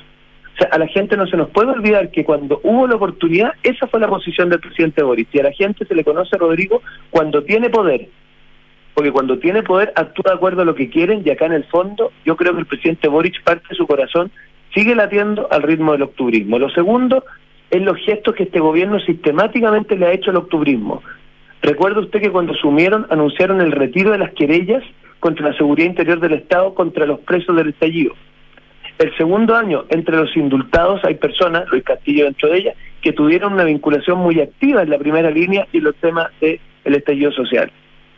O sea, a la gente no se nos puede olvidar que cuando hubo la oportunidad, esa fue la posición del presidente Boris. Y a la gente se le conoce, Rodrigo, cuando tiene poder. Porque cuando tiene poder actúa de acuerdo a lo que quieren y acá en el fondo yo creo que el presidente Boric parte de su corazón sigue latiendo al ritmo del octubrismo. Lo segundo es los gestos que este gobierno sistemáticamente le ha hecho al octubrismo. Recuerda usted que cuando asumieron anunciaron el retiro de las querellas contra la seguridad interior del Estado, contra los presos del estallido. El segundo año, entre los indultados hay personas, Luis Castillo dentro de ellas, que tuvieron una vinculación muy activa en la primera línea y los temas del estallido social.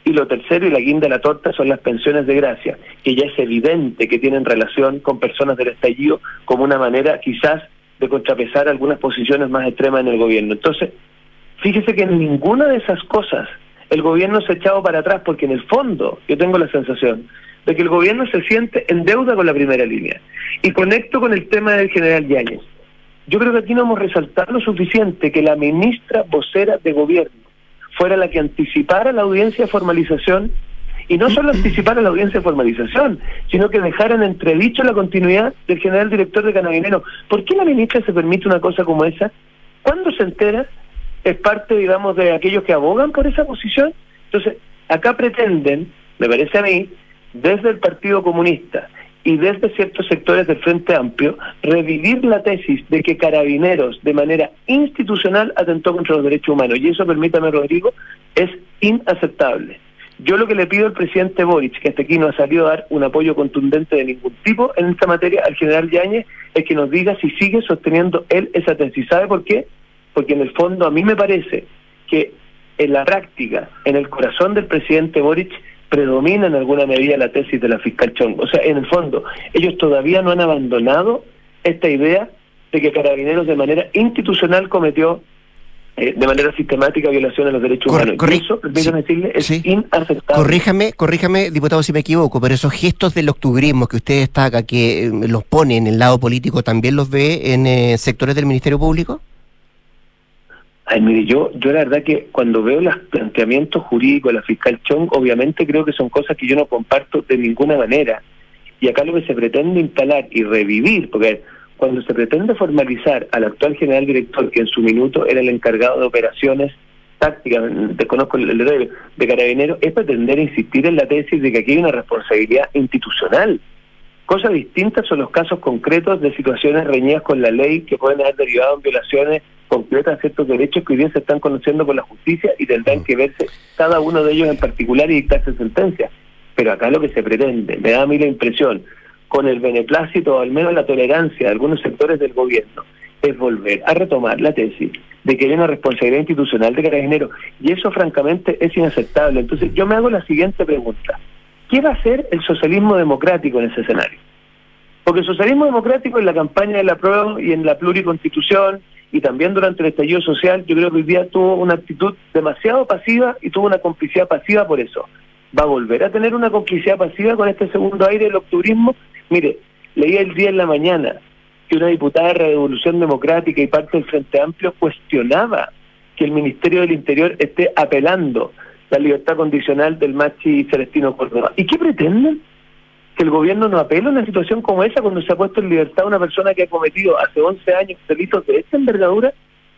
Y lo tercero y la guinda de la torta son las pensiones de gracia, que ya es evidente que tienen relación con personas del estallido como una manera quizás de contrapesar algunas posiciones más extremas en el gobierno. Entonces, fíjese que en ninguna de esas cosas el gobierno se ha echado para atrás porque en el fondo yo tengo la sensación de que el gobierno se siente en deuda con la primera línea. Y conecto con el tema del general Yáñez. Yo creo que aquí no hemos resaltado lo suficiente que la ministra vocera de gobierno fuera la que anticipara la audiencia de formalización y no solo anticipara la audiencia de formalización, sino que dejara en entredicho la continuidad del general director de Canavinero. ¿Por qué la ministra se permite una cosa como esa? ¿Cuándo se entera es parte, digamos, de aquellos que abogan por esa posición. Entonces, acá pretenden, me parece a mí, desde el Partido Comunista y desde ciertos sectores del Frente Amplio, revivir la tesis de que Carabineros, de manera institucional, atentó contra los derechos humanos. Y eso, permítame, Rodrigo, es inaceptable. Yo lo que le pido al presidente Boric, que hasta aquí no ha salido a dar un apoyo contundente de ningún tipo en esta materia, al general Yáñez, es que nos diga si sigue sosteniendo él esa tesis. ¿Sabe por qué? Porque en el fondo a mí me parece que en la práctica, en el corazón del presidente Boric, predomina en alguna medida la tesis de la fiscal Chong. O sea, en el fondo, ellos todavía no han abandonado esta idea de que Carabineros de manera institucional cometió eh, de manera sistemática violación a los derechos humanos. eso, permítanme decirle, es inaceptable. Corríjame, corríjame, diputado, si me equivoco, pero esos gestos del octubrismo que usted destaca, que eh, los pone en el lado político, ¿también los ve en eh, sectores del Ministerio Público? Ay, mire, yo, yo la verdad que cuando veo los planteamientos jurídicos de la fiscal Chong, obviamente creo que son cosas que yo no comparto de ninguna manera. Y acá lo que se pretende instalar y revivir, porque cuando se pretende formalizar al actual general director, que en su minuto era el encargado de operaciones tácticas, desconozco el de, de carabineros, es pretender insistir en la tesis de que aquí hay una responsabilidad institucional. Cosas distintas son los casos concretos de situaciones reñidas con la ley que pueden haber derivado en violaciones concretas a ciertos derechos que hoy día se están conociendo por la justicia y tendrán que verse cada uno de ellos en particular y dictarse sentencia. Pero acá lo que se pretende, me da a mí la impresión, con el beneplácito o al menos la tolerancia de algunos sectores del gobierno, es volver a retomar la tesis de que hay una responsabilidad institucional de carabineros y eso francamente es inaceptable. Entonces yo me hago la siguiente pregunta. ¿Qué va a hacer el socialismo democrático en ese escenario? Porque el socialismo democrático en la campaña de la prueba y en la pluriconstitución y también durante el estallido social, yo creo que hoy día tuvo una actitud demasiado pasiva y tuvo una complicidad pasiva por eso. ¿Va a volver a tener una complicidad pasiva con este segundo aire del octubrismo? Mire, leía el día en la mañana que una diputada de Revolución Democrática y parte del Frente Amplio cuestionaba que el Ministerio del Interior esté apelando la libertad condicional del Machi Celestino Córdoba. ¿Y qué pretenden? que el gobierno no apela a una situación como esa cuando se ha puesto en libertad a una persona que ha cometido hace 11 años delitos de esta envergadura.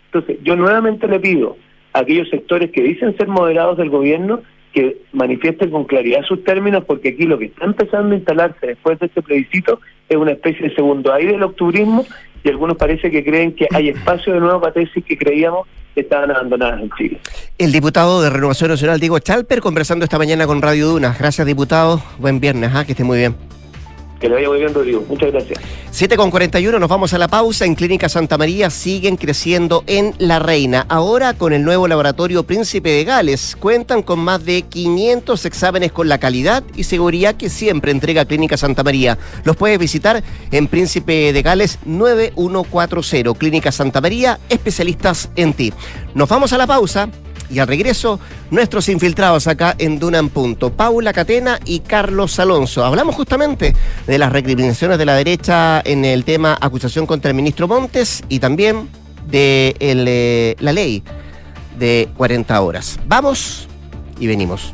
Entonces, yo nuevamente le pido a aquellos sectores que dicen ser moderados del gobierno que manifiesten con claridad sus términos, porque aquí lo que está empezando a instalarse después de este plebiscito es una especie de segundo aire del octubrismo y algunos parece que creen que hay espacio de nuevo para tesis que creíamos estaban abandonadas en Chile. El diputado de Renovación Nacional, Diego Chalper, conversando esta mañana con Radio Dunas. Gracias, diputado. Buen viernes, ¿ah? que esté muy bien. Que lo vaya muy bien, Rodrigo. Muchas gracias. 7 con 41, nos vamos a la pausa. En Clínica Santa María siguen creciendo en La Reina. Ahora con el nuevo laboratorio Príncipe de Gales. Cuentan con más de 500 exámenes con la calidad y seguridad que siempre entrega Clínica Santa María. Los puedes visitar en Príncipe de Gales 9140. Clínica Santa María, especialistas en ti. Nos vamos a la pausa. Y al regreso, nuestros infiltrados acá en Dunan Punto, Paula Catena y Carlos Alonso. Hablamos justamente de las recriminaciones de la derecha en el tema acusación contra el ministro Montes y también de eh, la ley de 40 horas. Vamos y venimos.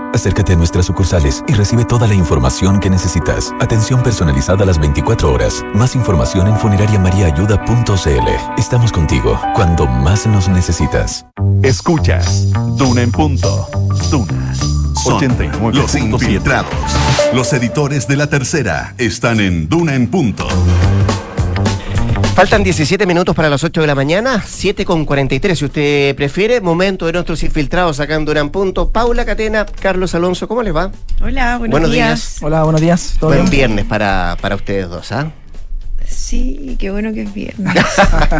Acércate a nuestras sucursales y recibe toda la información que necesitas. Atención personalizada a las 24 horas. Más información en funerariamariaayuda.cl. Estamos contigo cuando más nos necesitas. Escuchas Duna en punto. Duna. 89. Los infiltrados. Los editores de la tercera están en Duna en punto. Faltan 17 minutos para las 8 de la mañana, 7 con 43 si usted prefiere. Momento de nuestros infiltrados acá en Durán Punto. Paula Catena, Carlos Alonso, ¿cómo les va? Hola, buenos, días. Hola, buenos días. Buen viernes para, para ustedes dos, ¿ah? Sí, qué bueno que es viernes.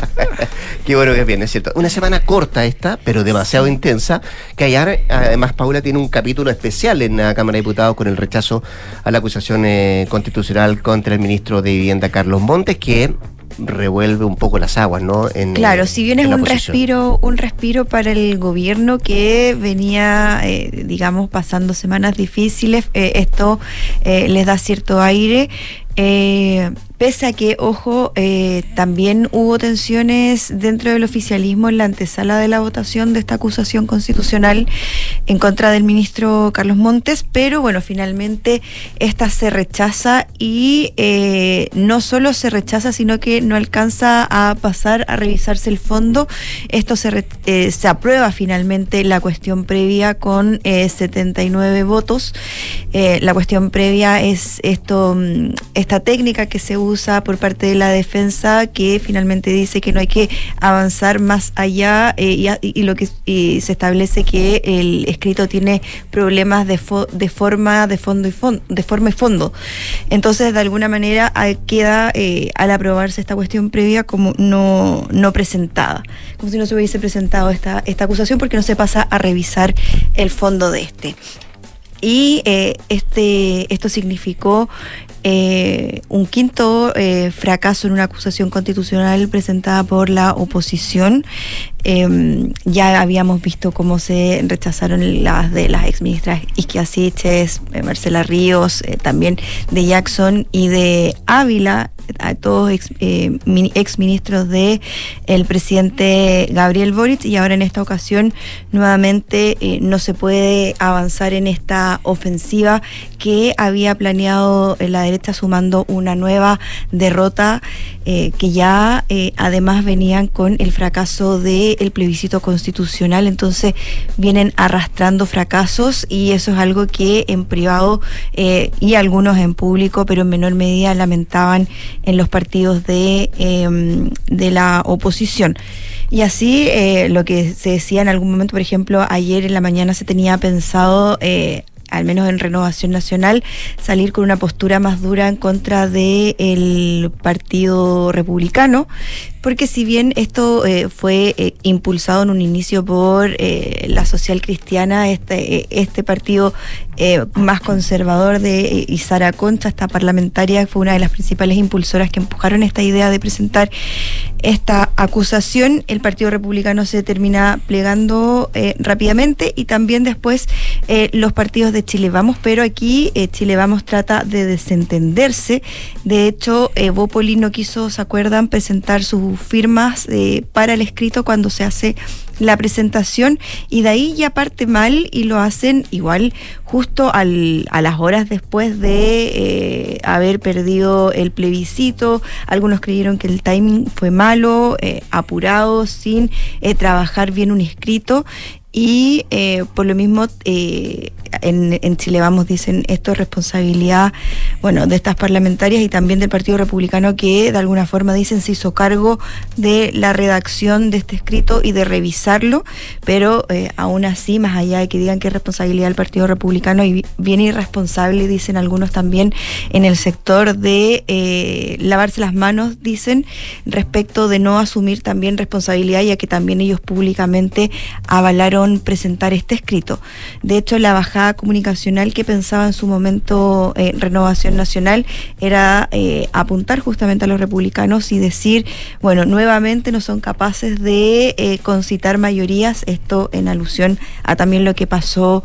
qué bueno que es viernes, ¿cierto? Una semana corta esta, pero demasiado intensa, que ayer, además, Paula tiene un capítulo especial en la Cámara de Diputados con el rechazo a la acusación eh, constitucional contra el ministro de Vivienda, Carlos Montes, que revuelve un poco las aguas, ¿no? claro, si bien es un respiro, un respiro para el gobierno que venía, eh, digamos, pasando semanas difíciles, eh, esto eh, les da cierto aire. Eh, pese a que, ojo, eh, también hubo tensiones dentro del oficialismo en la antesala de la votación de esta acusación constitucional en contra del ministro Carlos Montes, pero bueno, finalmente esta se rechaza y eh, no solo se rechaza, sino que no alcanza a pasar a revisarse el fondo. Esto se, se aprueba finalmente la cuestión previa con 79 votos. la cuestión previa es esto, mm, esta técnica que se usa por parte de la defensa que finalmente dice que no hay que avanzar más allá eh, y, lo que se establece que el escrito tiene problemas de, de forma de fondo y fondo de forma y fondo. Entonces de alguna manera queda eh, al aprobarse esta cuestión previa como no, no presentada como si no se hubiese presentado esta, esta acusación porque no se pasa a revisar el fondo de este. Y eh, este, esto significó eh, un quinto eh, fracaso en una acusación constitucional presentada por la oposición. Em, ya habíamos visto cómo se rechazaron las de las exministras Isquia Siches, Marcela Ríos, también de Jackson y de Ávila todos ex, eh, de el presidente Gabriel Boric. Y ahora en esta ocasión nuevamente eh, no se puede avanzar en esta ofensiva que había planeado la derecha sumando una nueva derrota eh, que ya además venían con el fracaso del plebiscito constitucional entonces vienen arrastrando fracasos y eso es algo que en privado y algunos en público pero en menor medida lamentaban en los partidos de, em, de la oposición. Y así, eh, lo que se decía en algún momento, por ejemplo, ayer en la mañana se tenía pensado eh, al menos en Renovación Nacional, salir con una postura más dura en contra del Partido Republicano, porque si bien esto eh, fue eh, impulsado en un inicio por eh, la social cristiana, este, este partido más conservador de Isara Concha, esta parlamentaria, fue una de las principales impulsoras que empujaron esta idea de presentar esta acusación, el Partido Republicano se termina plegando rápidamente y también después los partidos de Chile Vamos, pero aquí Chile Vamos trata de desentenderse. De hecho, Bópoli no quiso, ¿se acuerdan?, presentar firmas eh, para el escrito cuando se hace la presentación y de ahí ya parte mal y lo hacen igual justo al, a las horas después de eh, haber perdido el plebiscito. Algunos creyeron que el timing fue malo, eh, apurado, sin trabajar bien un escrito y eh, por lo mismo eh, en, en, Chile Vamos dicen esto es responsabilidad bueno de estas parlamentarias y también del Partido Republicano que de alguna forma dicen se hizo cargo de la redacción de este escrito y de revisarlo pero eh, aún así más allá de que digan que es responsabilidad del Partido Republicano y bien irresponsable dicen algunos también en el sector de lavarse las manos dicen respecto de no asumir también responsabilidad ya que también ellos públicamente avalaron presentar este escrito. De hecho, la bajada comunicacional que pensaba en su momento eh, Renovación Nacional era eh, apuntar justamente a los republicanos y decir, bueno, nuevamente no son capaces de eh, concitar mayorías, esto en alusión a también lo que pasó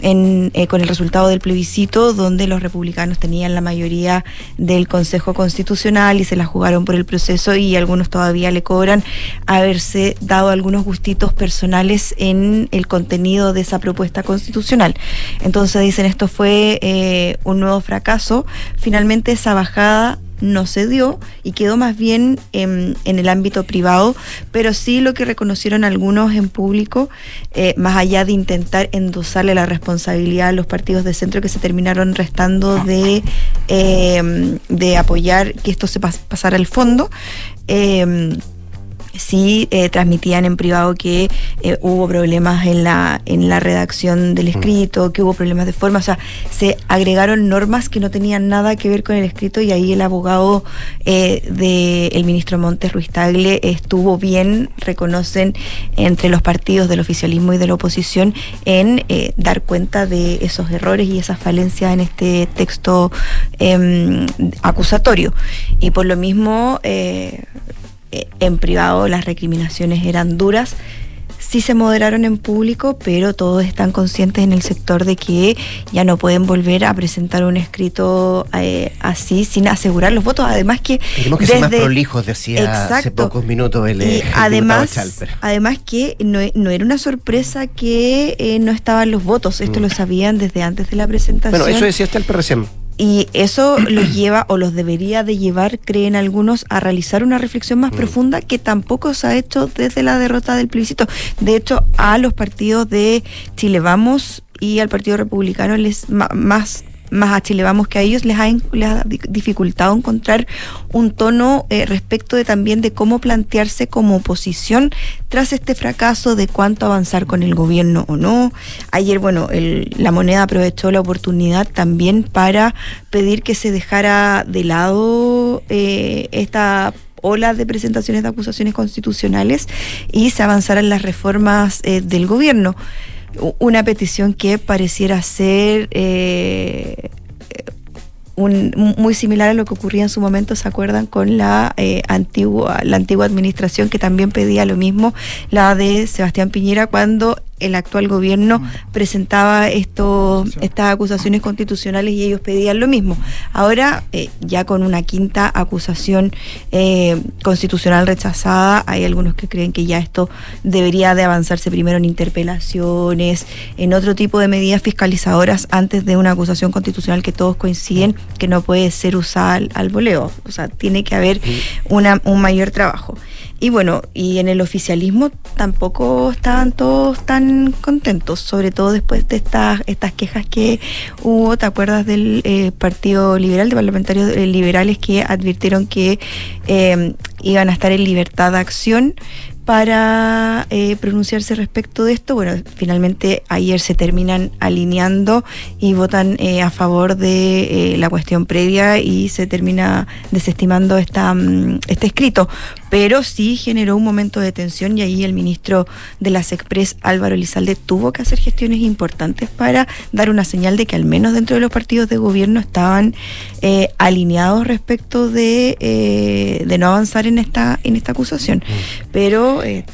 en, eh, con el resultado del plebiscito, donde los republicanos tenían la mayoría del Consejo Constitucional y se la jugaron por el proceso y algunos todavía le cobran haberse dado algunos gustitos personales en el contenido de esa propuesta constitucional. Entonces dicen esto fue eh, un nuevo fracaso. Finalmente esa bajada no se dio y quedó más bien en, el ámbito privado, pero sí lo que reconocieron algunos en público, eh, más allá de intentar endosarle la responsabilidad a los partidos de centro que se terminaron restando de, eh, de apoyar que esto se pasara al fondo. Eh, sí eh, transmitían en privado que eh, hubo problemas en la, en la redacción del mm. escrito, que hubo problemas de forma, o sea, se agregaron normas que no tenían nada que ver con el escrito y ahí el abogado eh, del ministro Montes Ruiz Tagle estuvo bien, reconocen entre los partidos del oficialismo y de la oposición en eh, dar cuenta de esos errores y esas falencias en este texto em, acusatorio. Y por lo mismo, en privado las recriminaciones eran duras sí se moderaron en público, pero todos están conscientes en el sector de que ya no pueden volver a presentar un escrito eh, así sin asegurar los votos. Además que... Tenemos que ser más prolijos, decía hace pocos minutos el, y además, además que no, era una sorpresa que eh, no estaban los votos, esto mm. lo sabían desde antes de la presentación. Bueno, eso decía el PRCM. Y eso los lleva o los debería de llevar, creen algunos, a realizar una reflexión más mm. profunda que tampoco se ha hecho desde la derrota del plebiscito. De hecho, a los partidos de Chile Vamos y al Partido Republicano les más más a Chile Vamos que a ellos les ha, dificultado encontrar un tono eh, respecto de también de cómo plantearse como oposición tras este fracaso de cuánto avanzar con el gobierno o no. Ayer, bueno, la moneda aprovechó la oportunidad también para pedir que se dejara de lado eh, esta ola de presentaciones de acusaciones constitucionales y se avanzaran las reformas eh, del gobierno una petición que pareciera ser eh, un, muy similar a lo que ocurría en su momento, ¿se acuerdan? Con la eh, antigua, la antigua administración que también pedía lo mismo, la de Sebastián Piñera, cuando el actual gobierno presentaba estos, estas acusaciones constitucionales y ellos pedían lo mismo. Ahora, eh, ya con una quinta acusación eh, constitucional rechazada, hay algunos que creen que ya esto debería de avanzarse primero en interpelaciones, en otro tipo de medidas fiscalizadoras antes de una acusación constitucional que todos coinciden que no puede ser usada al, al voleo. O sea, tiene que haber una, un mayor trabajo. Y bueno, y en el oficialismo tampoco estaban todos tan contentos, sobre todo después de estas, estas quejas que hubo, ¿te acuerdas del eh, Partido Liberal, de parlamentarios eh, liberales que advirtieron que eh, iban a estar en libertad de acción para eh, pronunciarse respecto de esto. Bueno, finalmente ayer se terminan alineando y votan eh, a favor de eh, la cuestión previa y se termina desestimando esta, mm, este escrito. Pero sí generó un momento de tensión y ahí el ministro de las Express, Álvaro Elizalde, tuvo que hacer gestiones importantes para dar una señal de que al menos dentro de los partidos de gobierno estaban alineados respecto de, de no avanzar en esta, en esta acusación. Mm. Pero eh,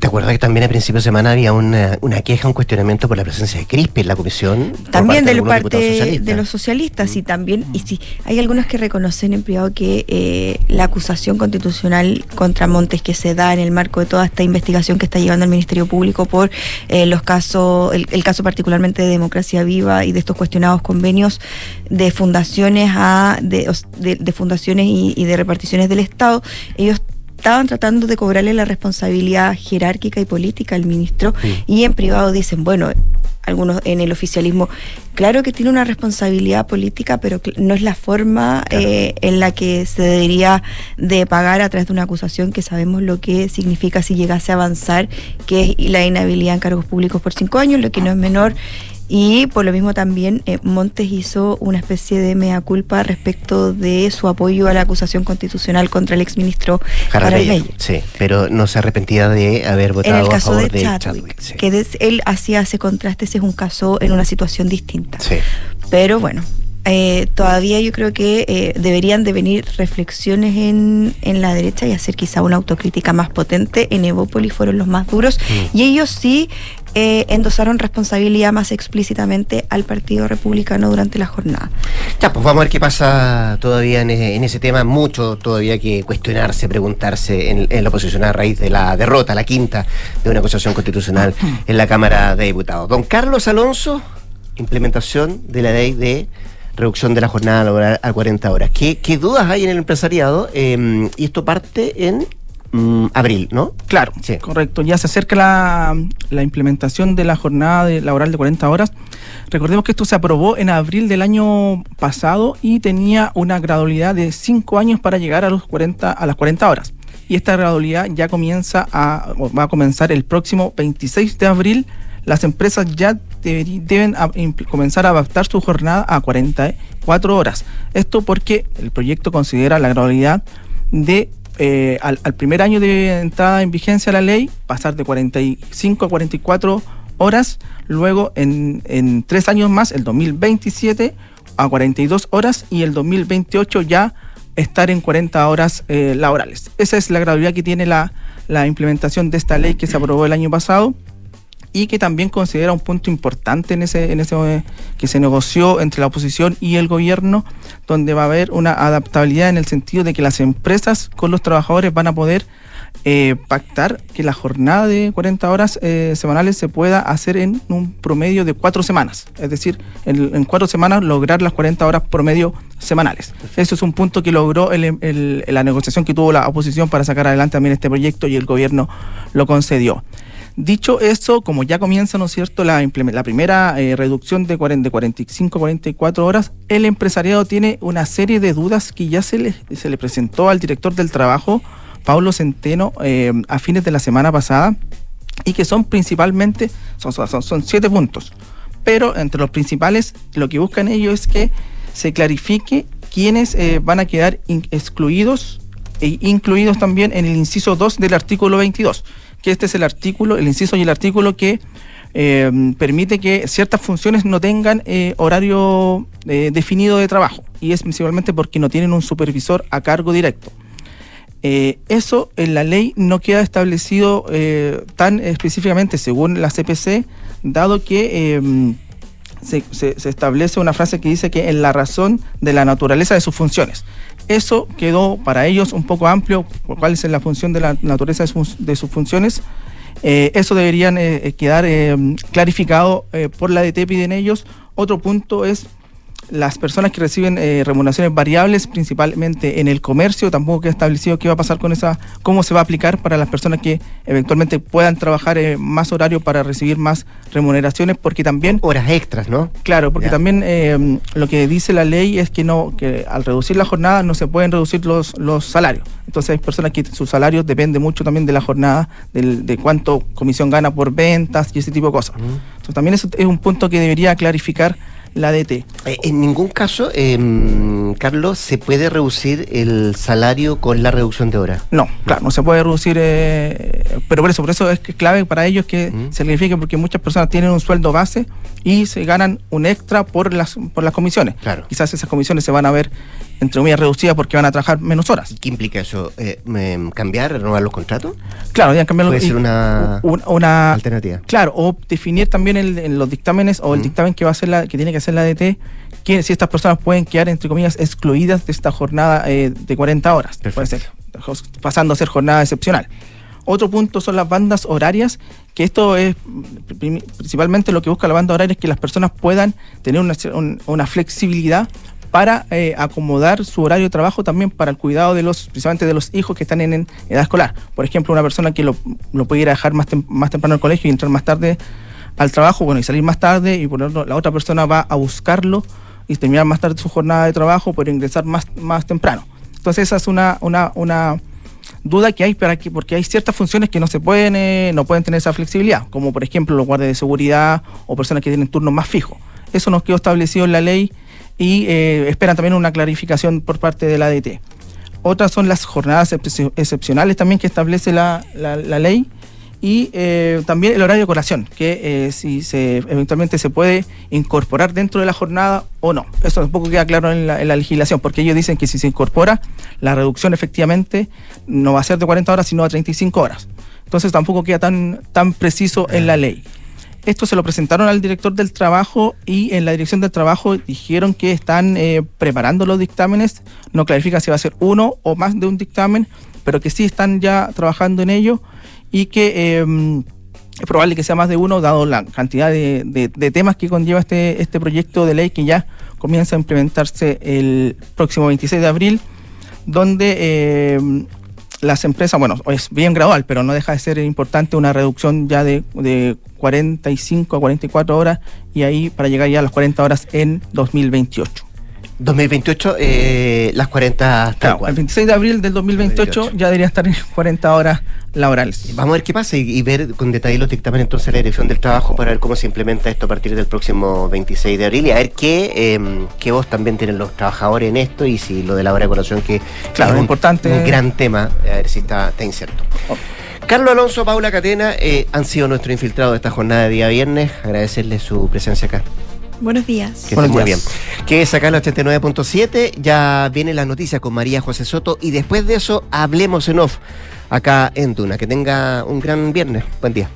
¿Te, acuerdas que también a principios de semana había una, queja, un cuestionamiento por la presencia de CRISP en la comisión? También de, parte de los socialistas y también, y sí, hay algunos que reconocen en privado que eh, la acusación constitucional contra Montes que se da en el marco de toda esta investigación que está llevando el Ministerio Público por eh, los casos, el, caso particularmente de Democracia Viva y de estos cuestionados convenios de fundaciones a de, fundaciones y, y de reparticiones del Estado, ellos estaban tratando de cobrarle la responsabilidad jerárquica y política al ministro y en privado dicen, bueno, algunos en el oficialismo, claro que tiene una responsabilidad política, pero no es la forma eh, en la que se debería de pagar a través de una acusación que sabemos lo que significa si llegase a avanzar, que es la inhabilidad en cargos públicos por cinco años, lo que no es menor y por lo mismo también eh, Montes hizo una especie de mea culpa respecto de su apoyo a la acusación constitucional contra el exministro Jaramillo. Sí, pero no se arrepentía de haber votado en el caso a favor de, Chadwick. Que él hacía ese contraste, ese es un caso en una situación distinta. Sí. Pero bueno, eh, todavía yo creo que eh, deberían de venir reflexiones en, en, la derecha y hacer quizá una autocrítica más potente. En Evópolis fueron los más duros mm. y ellos sí eh, endosaron responsabilidad más explícitamente al Partido Republicano durante la jornada. Ya, pues vamos a ver qué pasa todavía en ese, tema. Mucho todavía que cuestionarse, preguntarse en, la oposición a raíz de la derrota, la quinta, de una acusación constitucional en la Cámara de Diputados. Don Carlos Alonso, implementación de la ley de reducción de la jornada laboral a 40 horas. ¿Qué, dudas hay en el empresariado? Em, y esto parte en Mm, abril, ¿no? Claro, sí. correcto. Ya se acerca la, implementación de la jornada laboral de 40 horas. Recordemos que esto se aprobó en abril del año pasado y tenía una gradualidad de 5 años para llegar a, los 40, a las 40 horas. y esta gradualidad ya comienza a, va a comenzar el próximo 26 de abril. Las empresas ya deben comenzar a adaptar su jornada a 44 horas. Esto porque el proyecto considera la gradualidad de eh, al, primer año de entrada en vigencia la ley, pasar de 45 a 44 horas, luego en, en tres años más, el 2027, a 42 horas y el 2028 ya estar en 40 horas eh, laborales. Esa es la gradualidad que tiene la, la implementación de esta ley que se aprobó el año pasado y que también considera un punto importante en ese, en ese eh, que se negoció entre la oposición y el gobierno, donde va a haber una adaptabilidad en el sentido de que las empresas con los trabajadores van a poder eh, pactar que la jornada de 40 horas eh, semanales se pueda hacer en un promedio de cuatro semanas. Es decir, en, cuatro semanas lograr las 40 horas promedio semanales. Eso es un punto que logró la negociación que tuvo la oposición para sacar adelante también este proyecto y el gobierno lo concedió. Dicho eso, como ya comienza, ¿no es cierto?, la, primera eh, reducción de, 40, de 45 a 44 horas, el empresariado tiene una serie de dudas que ya se le, se le presentó al director del trabajo Pablo Centeno eh, a fines de la semana pasada y que son principalmente, son, son, siete puntos, pero entre los principales lo que buscan ellos es que se clarifique quiénes eh, van a quedar excluidos e incluidos también en el inciso 2 del artículo 22, que este es el artículo, el inciso y el artículo que eh, permite que ciertas funciones no tengan horario definido de trabajo y es principalmente porque no tienen un supervisor a cargo directo. Eh, eso en la ley no queda establecido eh, tan específicamente según la CPC, dado que em, se, establece una frase que dice que en la razón de la naturaleza de sus funciones. Eso quedó para ellos un poco amplio, cuál es la función de la naturaleza de sus, funciones. Eh, eso deberían quedar em, clarificado por la DT, piden ellos. Otro punto es las personas que reciben eh, remuneraciones variables, principalmente en el comercio, tampoco queda establecido qué va a pasar con esa, cómo se va a aplicar para las personas que eventualmente puedan trabajar eh, más horario para recibir más remuneraciones, porque también... Horas extras, ¿no? Claro, porque también eh, lo que dice la ley es que no que al reducir la jornada no se pueden reducir los, los salarios. Entonces hay personas que su salario depende mucho también de la jornada, de cuánto comisión gana por ventas y ese tipo de cosas. Entonces también eso es un punto que debería clarificar la DT. Eh, en ningún caso, em, Carlos, se puede reducir el salario con la reducción de horas. No, claro, no se puede reducir, eh, pero por eso, por eso es que clave para ellos que se signifique porque muchas personas tienen un sueldo base y se ganan un extra por las por las comisiones. Claro. Quizás esas comisiones se van a ver entre comillas reducidas porque van a trabajar menos horas. ¿Qué implica eso? Eh, ¿Cambiar, renovar los contratos? Claro, ya cambiar Puede ser una, una, alternativa. Claro, o definir también en los dictámenes o el dictamen que va a ser la, que tiene que hacer la DT, que si estas personas pueden quedar entre comillas excluidas de esta jornada eh, de 40 horas, puede ser, pasando a ser jornada excepcional. Otro punto son las bandas horarias, que esto es principalmente lo que busca la banda horaria es que las personas puedan tener una, una flexibilidad para eh, acomodar su horario de trabajo también para el cuidado de los, principalmente de los hijos que están en, edad escolar. Por ejemplo, una persona que lo, puede ir a dejar más, más temprano al colegio y entrar más tarde al trabajo, bueno, y salir más tarde, y por la otra persona va a buscarlo y terminar más tarde su jornada de trabajo, por ingresar más, más temprano. Entonces esa es una, una, una duda que hay para que, porque hay ciertas funciones que no se pueden, eh, no pueden tener esa flexibilidad, como por ejemplo los guardias de seguridad o personas que tienen turnos más fijos. Eso nos quedó establecido en la ley y eh, esperan también una clarificación por parte de la ADT. Otras son las jornadas excepcionales también que establece la, la, ley y eh, también el horario de colación, que eh, si se eventualmente se puede incorporar dentro de la jornada o no. Eso tampoco queda claro en la, en la, legislación, porque ellos dicen que si se incorpora, la reducción efectivamente no va a ser de 40 horas, sino a 35 horas. Entonces tampoco queda tan, tan preciso en la ley. Esto se lo presentaron al director del trabajo y en la dirección del trabajo dijeron que están eh, preparando los dictámenes. No clarifica si va a ser uno o más de un dictamen, pero que sí están ya trabajando en ello y que em, es probable que sea más de uno, dado la cantidad de, temas que conlleva este, este proyecto de ley que ya comienza a implementarse el próximo 26 de abril, donde em, las empresas, bueno, es bien gradual, pero no deja de ser importante una reducción ya de, de 45 a 44 horas y ahí para llegar ya a las 40 horas en 2028. 2028, eh, las 40 tal El 26 de abril del 2028 ya debería estar en 40 horas laborales. Vamos a ver qué pasa y, ver con detalle los dictámenes entonces la Dirección del Trabajo para ver cómo se implementa esto a partir del próximo 26 de abril y a ver qué, em, qué voz también tienen los trabajadores en esto y si lo de la hora de colación que claro, es un, importante. un gran tema, a ver si está, está incierto. Oh. Carlos Alonso, Paula Catena eh, han sido nuestro infiltrado de esta jornada de día viernes. Agradecerles su presencia acá. Buenos días. Que muy bien. Que es acá en 89.7. Ya viene la noticia con María José Soto y después de eso hablemos en off acá en Tuna. Que tenga un gran viernes. Buen día.